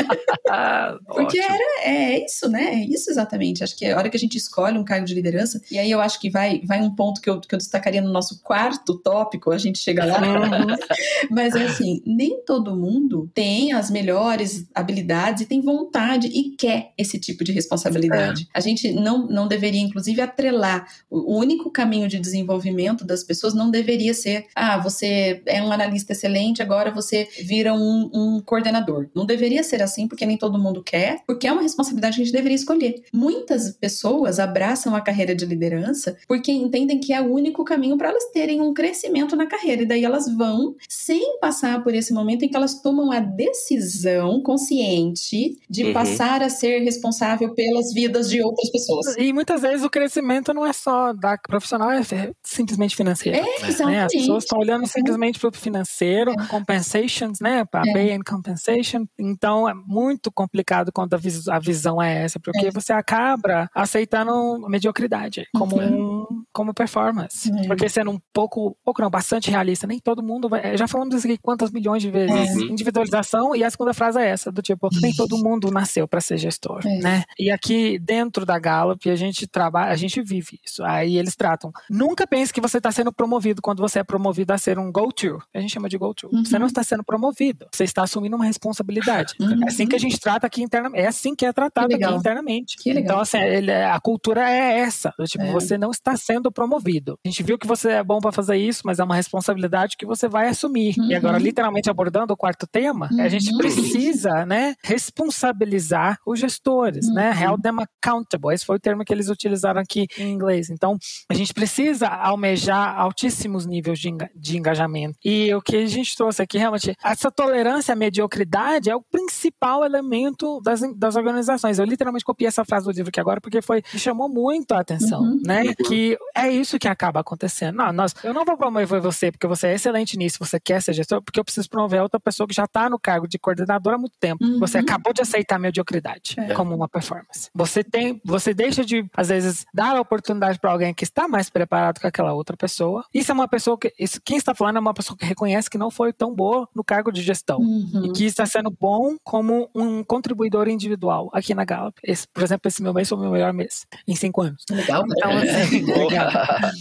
Porque era, é isso, né? É isso exatamente. Acho que é a hora que a gente escolhe um cargo de liderança, e aí eu acho que vai, vai um ponto que eu, que eu destacaria no nosso quarto tópico, a gente chega lá. Mas assim, nem todo mundo tem as melhores habilidades e tem vontade e quer esse tipo de responsabilidade. É. A gente não, não deveria, inclusive, atrelar. O único caminho de desenvolvimento das pessoas não deveria ser, ah, você é um analista excelente, agora você vira um, um coordenador. Não deveria ser assim, porque nem todo mundo quer, porque é uma responsabilidade que a gente deveria escolher. Muitas pessoas abraçam a carreira de liderança porque entendem que é o único caminho para elas terem um crescimento na carreira, e daí elas vão sem passar por esse momento em que elas tomam a decisão consciente de uhum. passar a ser responsável pelas vidas de outras pessoas. E muitas vezes o crescimento não é só da profissional, é simplesmente financeiro. É, exatamente. Né? As pessoas estão olhando simplesmente para o financeiro, é. compensations, né? Para é. pay and compensation. Então é muito complicado quando a, vis a visão é essa, porque é. você acaba aceitando a mediocridade como, uhum. um, como performance. É. Porque sendo um pouco, pouco não, bastante realista, nem todo mundo vai. Já falamos isso aqui quantas milhões de vezes. É. Individualização, e a segunda frase é essa, do tipo, nem todo mundo nasceu para ser gestor, é. né? E aqui dentro da Gallup, a gente trabalha, a gente vive isso. Aí eles tratam. Nunca pense que você está sendo promovido quando você é promovido a ser um go-to. A gente chama de go-to. Uhum. Você não está sendo promovido. Você está assumindo uma responsabilidade. Uhum. É assim que a gente trata aqui internamente. É assim que é tratado que aqui internamente. Então, assim, ele, a cultura é essa. Tipo, é. você não está sendo promovido. A gente viu que você é bom para fazer isso, mas é uma responsabilidade que você vai assumir. Uhum. E agora, literalmente abordando o quarto tema, a gente uhum. precisa, né, responsabilizar os gestores, né? Uhum. Held them accountable. Esse foi o termo que eles utilizaram aqui em inglês. Então, a gente precisa almejar altíssimos níveis de, de engajamento. E o que a gente trouxe aqui, realmente, essa tolerância à mediocridade é o principal elemento das, das organizações. Eu literalmente copiei essa frase do livro aqui agora porque foi chamou muito a atenção, uhum. né? Uhum. Que é isso que acaba acontecendo. Não, nós, eu não vou promover você porque você é excelente nisso, você quer ser gestor, porque eu preciso promover outra pessoa que já está no cargo de coordenador há muito tempo. Uhum. Você acabou de aceitar a mediocridade é. como uma performance. Você tem, você deixa de às vezes dar a oportunidade para alguém que está mais preparado que aquela outra pessoa. Isso é uma pessoa que isso, quem está falando é uma pessoa que reconhece que não foi tão boa no cargo de gestão uhum. e que está sendo bom como um contribuidor individual aqui na Gallup. Esse, por exemplo, esse meu mês foi o meu melhor mês em cinco anos. Legal, né? Então, assim, legal.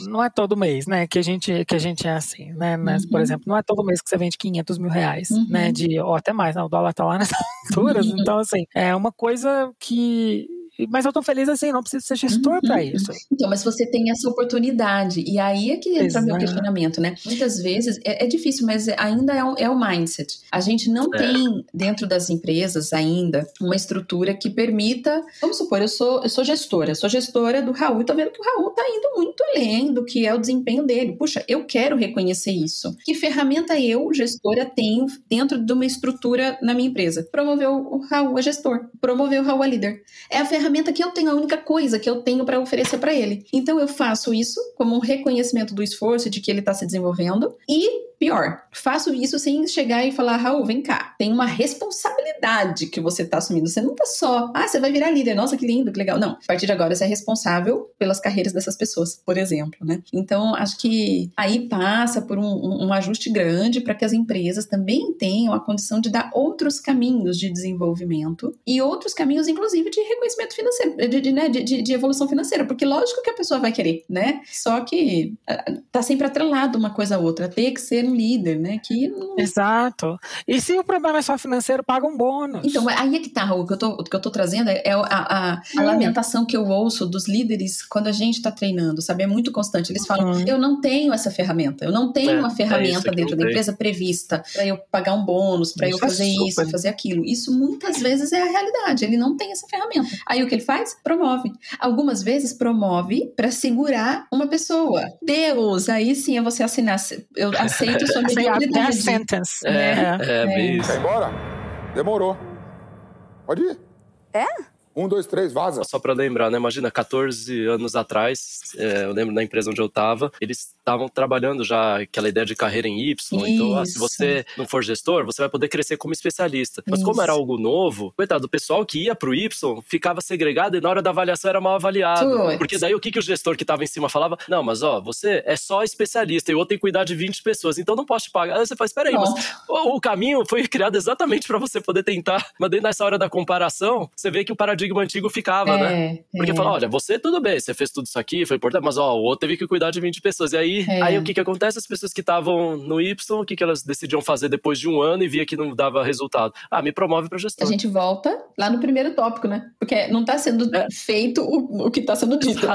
não é todo mês, né, que a gente que a gente é assim, né? Mas, uhum. Por exemplo, não é todo mês que você vende 500 mil reais, uhum. né? De ou até mais, não, o dólar tá lá nessas alturas. Uhum. Então, assim, é uma coisa que mas eu tô feliz assim, não preciso ser gestor uhum. para isso. Então, mas você tem essa oportunidade. E aí é que entra o meu questionamento, né? Muitas vezes é, é difícil, mas ainda é o, é o, mindset. A gente não é. tem dentro das empresas ainda uma estrutura que permita. Vamos supor, eu sou, eu sou gestora, sou gestora do Raul e tô vendo que o Raul tá indo muito além do que é o desempenho dele. Puxa, eu quero reconhecer isso. Que ferramenta eu, gestora, tenho dentro de uma estrutura na minha empresa? Promover o Raul a gestor, promover o Raul a líder. É a ferramenta ferramenta que eu tenho, a única coisa que eu tenho para oferecer para ele. Então eu faço isso como um reconhecimento do esforço de que ele está se desenvolvendo e Pior, faço isso sem chegar e falar, Raul, vem cá, tem uma responsabilidade que você está assumindo. Você não tá só, ah, você vai virar líder, nossa, que lindo, que legal. Não, a partir de agora você é responsável pelas carreiras dessas pessoas, por exemplo, né? Então, acho que aí passa por um, um, um ajuste grande para que as empresas também tenham a condição de dar outros caminhos de desenvolvimento e outros caminhos, inclusive, de reconhecimento financeiro, de, de, né, de, de evolução financeira, porque lógico que a pessoa vai querer, né? Só que ah, tá sempre atrelado uma coisa a outra, ter que ser um líder, né? Que não... Exato. E se o problema é só financeiro, paga um bônus. Então, aí é que tá, o que eu tô, o que eu tô trazendo é, é a, a, a lamentação que eu ouço dos líderes quando a gente tá treinando, sabe? É muito constante. Eles falam, uhum. eu não tenho essa ferramenta, eu não tenho é, uma é ferramenta é dentro da empresa prevista para eu pagar um bônus, para eu fazer isso, fazer aquilo. Isso muitas vezes é a realidade. Ele não tem essa ferramenta. Aí o que ele faz? Promove. Algumas vezes promove para segurar uma pessoa. Deus, aí sim é você assinar. Eu aceito sua mediocridade. sentence. É, é, é, é. Quer ir embora? Demorou. Pode ir. É? Um, dois, três, vaza. Só para lembrar, né? Imagina, 14 anos atrás, é, eu lembro da empresa onde eu estava, eles estavam trabalhando já aquela ideia de carreira em Y. Isso. Então, ah, se você não for gestor, você vai poder crescer como especialista. Mas Isso. como era algo novo, coitado, o pessoal que ia pro Y ficava segregado e na hora da avaliação era mal avaliado. Puts. Porque daí o que, que o gestor que estava em cima falava? Não, mas ó, você é só especialista e o outro tem que cuidar de 20 pessoas, então não posso te pagar. Aí você faz, peraí, mas o, o caminho foi criado exatamente para você poder tentar. Mas daí nessa hora da comparação, você vê que o paradigma antigo ficava, né? é, né? Porque é. fala, olha, você tudo bem, você fez tudo isso aqui, foi importante, mas ó, o outro teve que cuidar de 20 pessoas. E aí, é. aí o que que acontece? As pessoas que estavam no Y, o que que elas decidiam fazer depois de um ano e via que não dava resultado? Ah, me promove para gestor. A gente volta lá no primeiro tópico, né? Porque não está sendo é. feito o, o que está sendo dito.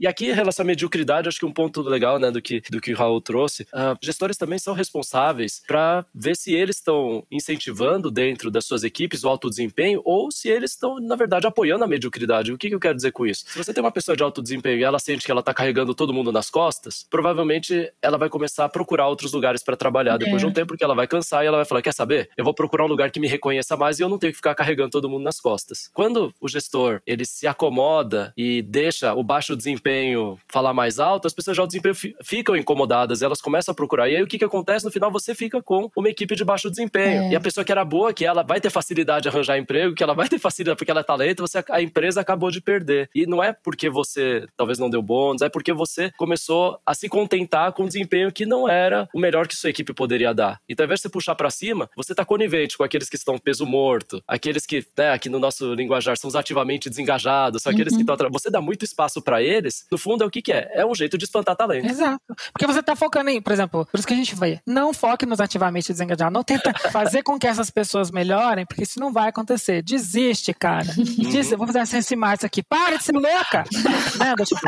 e aqui, em relação à mediocridade, acho que um ponto legal, né, do que, do que o Raul trouxe, uh, gestores também são responsáveis para ver se eles estão incentivando dentro das suas equipes o alto desempenho ou se eles estão, na verdade, apoiando a mediocridade. O que, que eu quero dizer com isso? Se você tem uma pessoa de alto desempenho e ela sente que ela está carregando todo mundo nas costas, provavelmente ela vai começar a procurar outros lugares para trabalhar depois é. de um tempo, porque ela vai cansar e ela vai falar: quer saber? Eu vou procurar um lugar que me reconheça mais e eu não tenho que ficar carregando todo mundo nas costas. Quando o gestor ele se acomoda e deixa o baixo desempenho falar mais alto, as pessoas de alto desempenho ficam incomodadas, elas começam a procurar. E aí o que, que acontece? No final você fica com uma equipe de baixo desempenho. É. E a pessoa que era boa, que ela vai ter facilidade de arranjar emprego, que ela vai ter facilidade porque ela é talento, você, a empresa acabou de perder. E não é porque você talvez não deu bônus, é porque você começou a se contentar com um desempenho que não era o melhor que sua equipe poderia dar. Então, ao invés de você puxar para cima, você tá conivente com aqueles que estão peso morto, aqueles que, né, aqui no nosso linguajar, são os ativamente desengajados, são aqueles uhum. que estão. Você dá muito espaço para eles, no fundo é o que, que é? É um jeito de espantar talento. Exato. Porque você tá focando em, por exemplo, por isso que a gente vai, não foque nos ativamente desengajados, não tenta fazer com que essas pessoas melhorem, porque isso não vai acontecer. Desiste, cara. Uhum. Diz, eu vou fazer uma sense aqui. Para de ser louca! né? Tipo,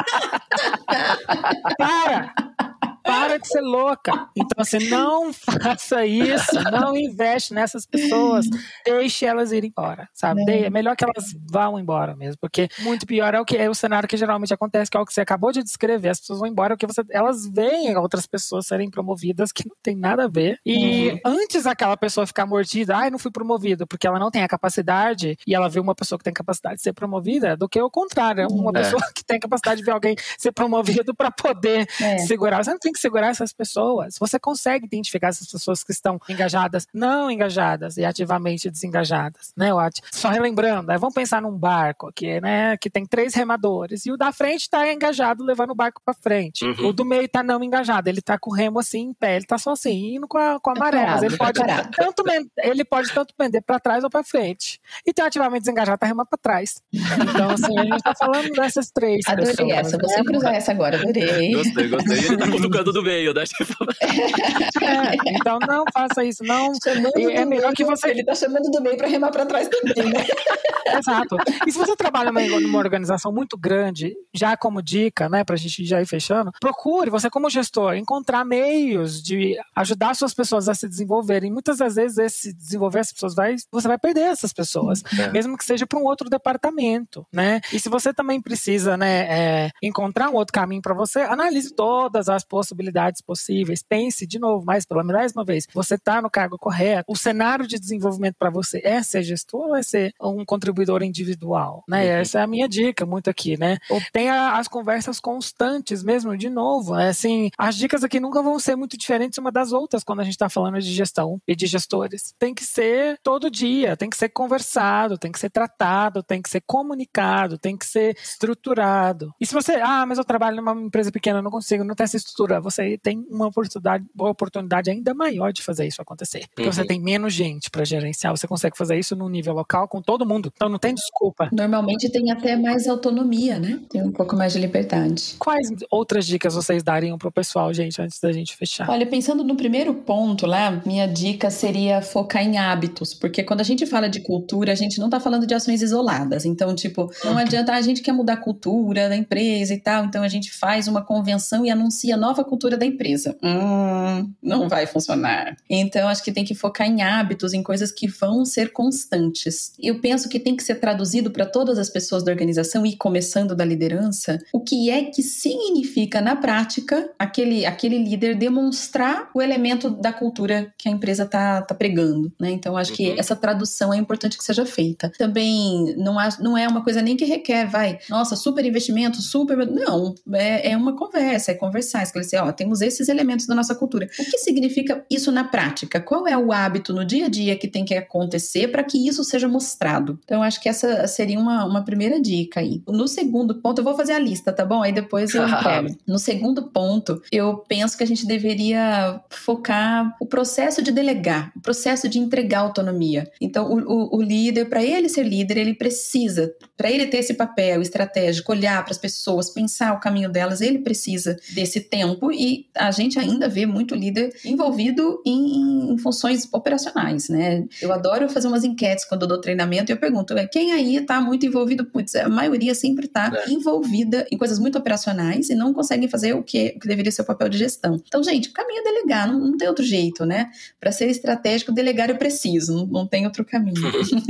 para! Para de ser louca. Então, assim, não faça isso, não investe nessas pessoas, deixe elas ir embora, sabe? É. é melhor que elas vão embora mesmo, porque muito pior é o que é o cenário que geralmente acontece, que é o que você acabou de descrever, as pessoas vão embora porque você, elas veem outras pessoas serem promovidas que não tem nada a ver. E uhum. antes aquela pessoa ficar mordida, ai, não fui promovido, porque ela não tem a capacidade e ela vê uma pessoa que tem capacidade de ser promovida, do que o contrário, uma é. pessoa que tem capacidade de ver alguém ser promovido para poder é. segurar. Você não tem que segurar essas pessoas. Você consegue identificar essas pessoas que estão engajadas, não engajadas e ativamente desengajadas, né, Watt? Só relembrando, né, vamos pensar num barco aqui, né, que tem três remadores e o da frente está engajado levando o barco para frente. Uhum. O do meio está não engajado, ele está com o remo assim em pé, ele está só assim, indo com a, com a tá maré, mas ele pode, tanto, ele pode tanto pender para trás ou para frente. E tem ativamente desengajado, está remando para trás. Então, assim, a gente está falando dessas três Adorei pessoas, essa, né? vou sempre usar essa agora, adorei. Gostei, gostei. Ele tá cutucando do meio, né? é, então não faça isso, não. é melhor que você. Ele tá chamando do meio para remar para trás também, né? Exato. E se você trabalha numa organização muito grande, já como dica, né, pra gente já ir fechando, procure, você como gestor, encontrar meios de ajudar suas pessoas a se desenvolverem. Muitas das vezes esse desenvolver as pessoas vai, você vai perder essas pessoas, é. mesmo que seja para um outro departamento, né? E se você também precisa, né, é, encontrar um outro caminho para você, analise todas as possibilidades possíveis, pense de novo, mais pela uma vez, você está no cargo correto, o cenário de desenvolvimento para você é ser gestor ou é ser um contribuidor individual, né? Uhum. Essa é a minha dica muito aqui, né? Tenha as conversas constantes mesmo, de novo, né? assim, as dicas aqui nunca vão ser muito diferentes uma das outras quando a gente está falando de gestão e de gestores. Tem que ser todo dia, tem que ser conversado, tem que ser tratado, tem que ser comunicado, tem que ser estruturado. E se você, ah, mas eu trabalho numa empresa pequena, não consigo, não tem essa estrutura, você tem uma oportunidade, uma oportunidade ainda maior de fazer isso acontecer. Porque uhum. você tem menos gente para gerenciar, você consegue fazer isso no nível local com todo mundo. Então não tem desculpa. Normalmente tem até mais autonomia, né? Tem um pouco mais de liberdade. Quais outras dicas vocês dariam pro pessoal, gente, antes da gente fechar? Olha, pensando no primeiro ponto lá, minha dica seria focar em hábitos, porque quando a gente fala de cultura, a gente não tá falando de ações isoladas. Então, tipo, não adianta a gente quer mudar a cultura da empresa e tal, então a gente faz uma convenção e anuncia a nova cultura da empresa. Hum, não vai funcionar. Então, acho que tem que focar em hábitos, em coisas que vão ser constantes. Eu penso que tem que ser traduzido para todas as pessoas da organização e começando da liderança, o que é que significa na prática aquele, aquele líder demonstrar o elemento da cultura que a empresa está tá pregando, né? Então, acho uhum. que essa tradução é importante que seja feita. Também não, há, não é uma coisa nem que requer, vai, nossa, super investimento, super. Não, é, é uma conversa, é conversar, esclarecer, ó, temos esses elementos da nossa cultura. O que significa isso na prática? Qual é o hábito no dia a dia que tem que acontecer para que isso seja mostrado? Então, acho que essa seria uma, uma primeira dica aí. No segundo ponto, eu vou fazer a lista, tá bom? Aí depois eu entrego. no segundo ponto, eu penso que a gente deveria focar o processo de delegar, o processo de entregar autonomia. Então, o, o, o líder, para ele ser líder, ele precisa, para ele ter esse papel estratégico, olhar para as pessoas, pensar o caminho delas, ele precisa desse tempo e a gente ainda vê muito líder envolvido em, em funções operacionais, né? Eu adoro fazer umas enquetes quando eu dou treinamento e eu pergunto, quem aí está muito envolvido? Putz, a maioria sempre está é. envolvida em coisas muito operacionais e não conseguem fazer o que, o que deveria ser o papel de gestão. Então, gente, o caminho é delegar, não, não tem outro jeito, né? Para ser estratégico, delegar eu preciso, não, não tem outro caminho.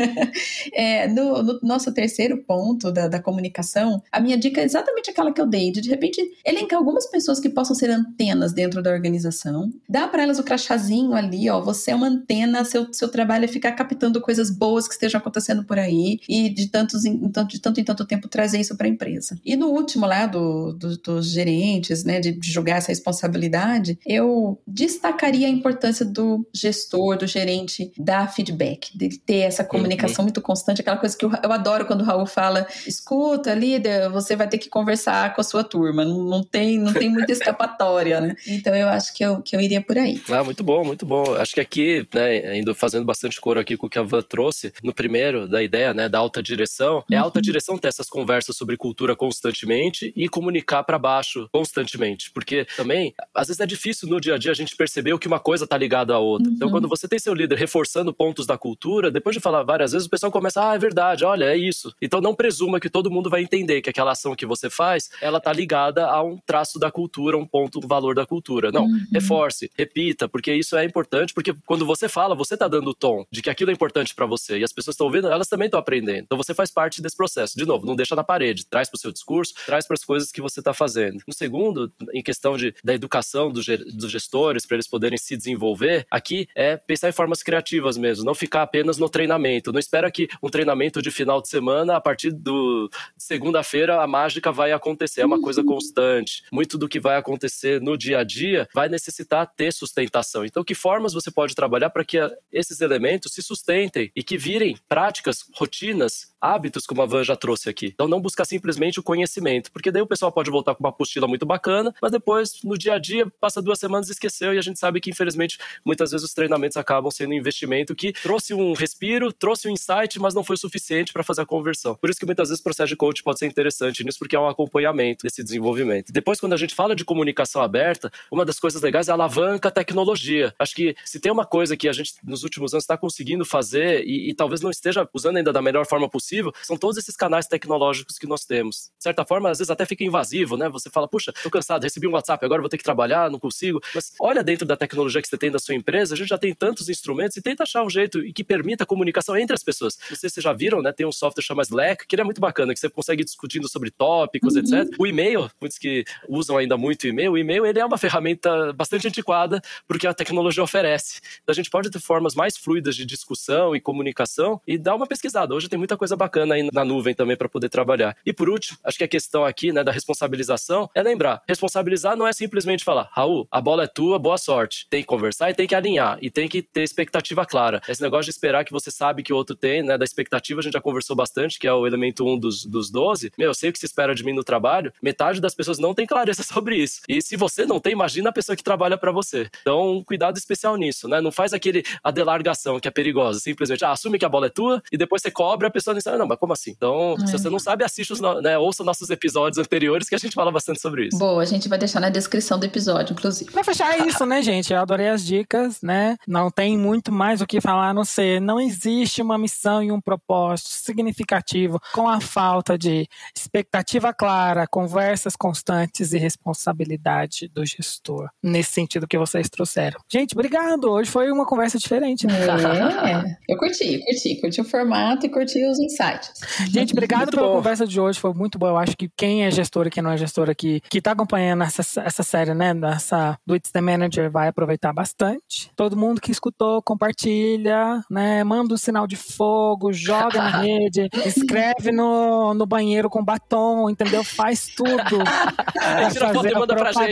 é, no, no, nosso terceiro ponto da, da comunicação, a minha dica é exatamente aquela que eu dei, de de repente elencar algumas pessoas que possam ser antenas dentro da organização, dá para elas o crachazinho ali, ó, você é uma antena, seu, seu trabalho é ficar captando coisas boas que estejam acontecendo por aí e de, tantos em, de tanto em tanto tempo trazer isso para a empresa. E no último lá do, do, dos gerentes, né, de, de jogar essa responsabilidade, eu destacaria a importância do gestor, do gerente dar feedback, de ter essa comunicação uhum. muito constante, aquela coisa que eu, eu adoro quando o Raul fala, escuta, líder, você vai ter que conversar com a sua turma, não, não tem, não tem muita escapatória, né? Então eu acho que eu, que eu iria por aí. Ah, muito bom, muito bom. Acho que aqui, né, indo fazendo bastante coro aqui com o que a Van trouxe, no primeiro, da ideia, né, da alta direção, é a alta uhum. direção ter essas conversas sobre cultura constantemente e comunicar para baixo constantemente, porque também, às vezes é difícil no dia a dia a gente perceber o que uma coisa tá ligada à outra. Então, uhum. Então, quando você tem seu líder reforçando pontos da cultura, depois de falar várias vezes, o pessoal começa, ah, é verdade, olha, é isso. Então, não presuma que todo mundo vai entender que aquela ação que você faz, ela tá ligada a um traço da cultura, um ponto, um valor da cultura. Não, uhum. reforce, repita, porque isso é importante, porque quando você fala, você tá dando o tom de que aquilo é importante para você e as pessoas estão ouvindo, elas também estão aprendendo. Então, você faz parte desse processo. De novo, não deixa na parede, traz para o seu discurso, traz para as coisas que você está fazendo. No segundo, em questão de, da educação dos, dos gestores, para eles poderem se desenvolver, aqui é pensar em formas criativas mesmo, não ficar apenas no treinamento. Não espera que um treinamento de final de semana, a partir do segunda-feira, a mágica vai acontecer. É uma coisa constante. Muito do que vai acontecer no dia a dia vai necessitar ter sustentação. Então, que formas você pode trabalhar para que esses elementos se sustentem e que virem práticas, rotinas, hábitos, como a Van já trouxe aqui. Então, não buscar simplesmente o conhecimento, porque daí o pessoal pode voltar com uma apostila muito bacana, mas depois, no dia a dia, passa duas semanas e esqueceu, e a gente sabe que, infelizmente, muitas vezes os treinamentos acabam sendo um investimento que trouxe um respiro, trouxe um insight, mas não foi suficiente para fazer a conversão. Por isso que muitas vezes o processo de coach pode ser interessante nisso, porque é um acompanhamento desse desenvolvimento. Depois, quando a gente fala de comunicação aberta, uma das coisas legais é a alavanca a tecnologia. Acho que se tem uma coisa que a gente, nos últimos anos, está conseguindo fazer e, e talvez não esteja usando ainda da melhor forma possível, são todos esses canais tecnológicos que nós temos. De certa forma, às vezes até fica invasivo, né? Você fala, puxa, tô cansado, recebi um WhatsApp, agora vou ter que trabalhar, não consigo. Mas olha dentro da tecnologia que você tem da sua empresa, a gente já tem tantos instrumentos e tenta achar um jeito que permita a comunicação entre as pessoas. Não sei se vocês já viram, né? Tem um software chamado Slack, que ele é muito bacana, que você consegue ir discutindo sobre tópicos, uhum. etc. O e-mail, muitos que usam ainda muito o e-mail, e-mail ele é uma ferramenta bastante antiquada porque a tecnologia oferece. Então a gente pode ter formas mais fluidas de discussão e comunicação e dar uma pesquisada. Hoje tem muita coisa bacana aí na nuvem também para poder trabalhar. E por último, acho que a questão aqui, né, da responsabilização é lembrar, responsabilizar não é simplesmente falar, Raul, a bola é tua, boa sorte. Tem que conversar e tem que alinhar e tem que ter expectativa clara. Esse negócio de esperar que você sabe que o outro tem, né, da expectativa a gente já conversou bastante, que é o elemento 1 um dos, dos 12. Meu, eu sei o que se espera de mim no trabalho, metade das pessoas não tem clareza sobre isso. E se você não tem, imagina a pessoa que trabalha para você. Então, cuidado especial nisso, né? Não faz aquele a delargação que é perigosa. Simplesmente, ah, assume que a bola é tua e depois você cobra a pessoa não sabe, não, mas como assim? Então, é. se você não sabe, assiste os, né, ouça nossos episódios anteriores que a gente fala bastante sobre isso. Boa, a gente vai deixar na descrição do episódio, inclusive. Pra fechar é isso, né, gente? Eu adorei as dicas, né? Não tem muito mais o que falar a não ser, não existe uma missão e um propósito significativo com a falta de expectativa clara, conversas constantes e responsabilidade do gestor. Nesse sentido que vocês trouxeram. Gente, obrigado. Hoje foi uma conversa diferente, né? É, eu curti, curti. Curti o formato e curti os insights. Gente, obrigado muito pela bom. conversa de hoje. Foi muito boa. Eu acho que quem é gestor e quem não é gestor aqui, que tá acompanhando essa, essa série, né, dessa, do It's the Manager, vai aproveitar bastante. Todo mundo que escutou, compartilha, né, manda um sinal de fogo, joga na rede, escreve no, no banheiro com batom, entendeu? Faz tudo. Tira foto e manda pra gente.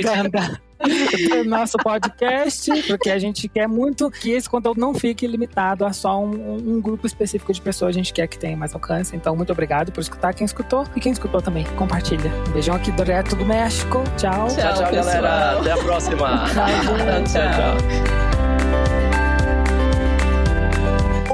Do nosso podcast, porque a gente quer muito que esse conteúdo não fique limitado a só um, um, grupo específico de pessoas. A gente quer que tenha mais alcance. Então, muito obrigado por escutar quem escutou e quem escutou também. Compartilha. Um beijão aqui direto do México. Tchau. Tchau, tchau, tchau galera. Até a próxima. tchau. tchau. tchau.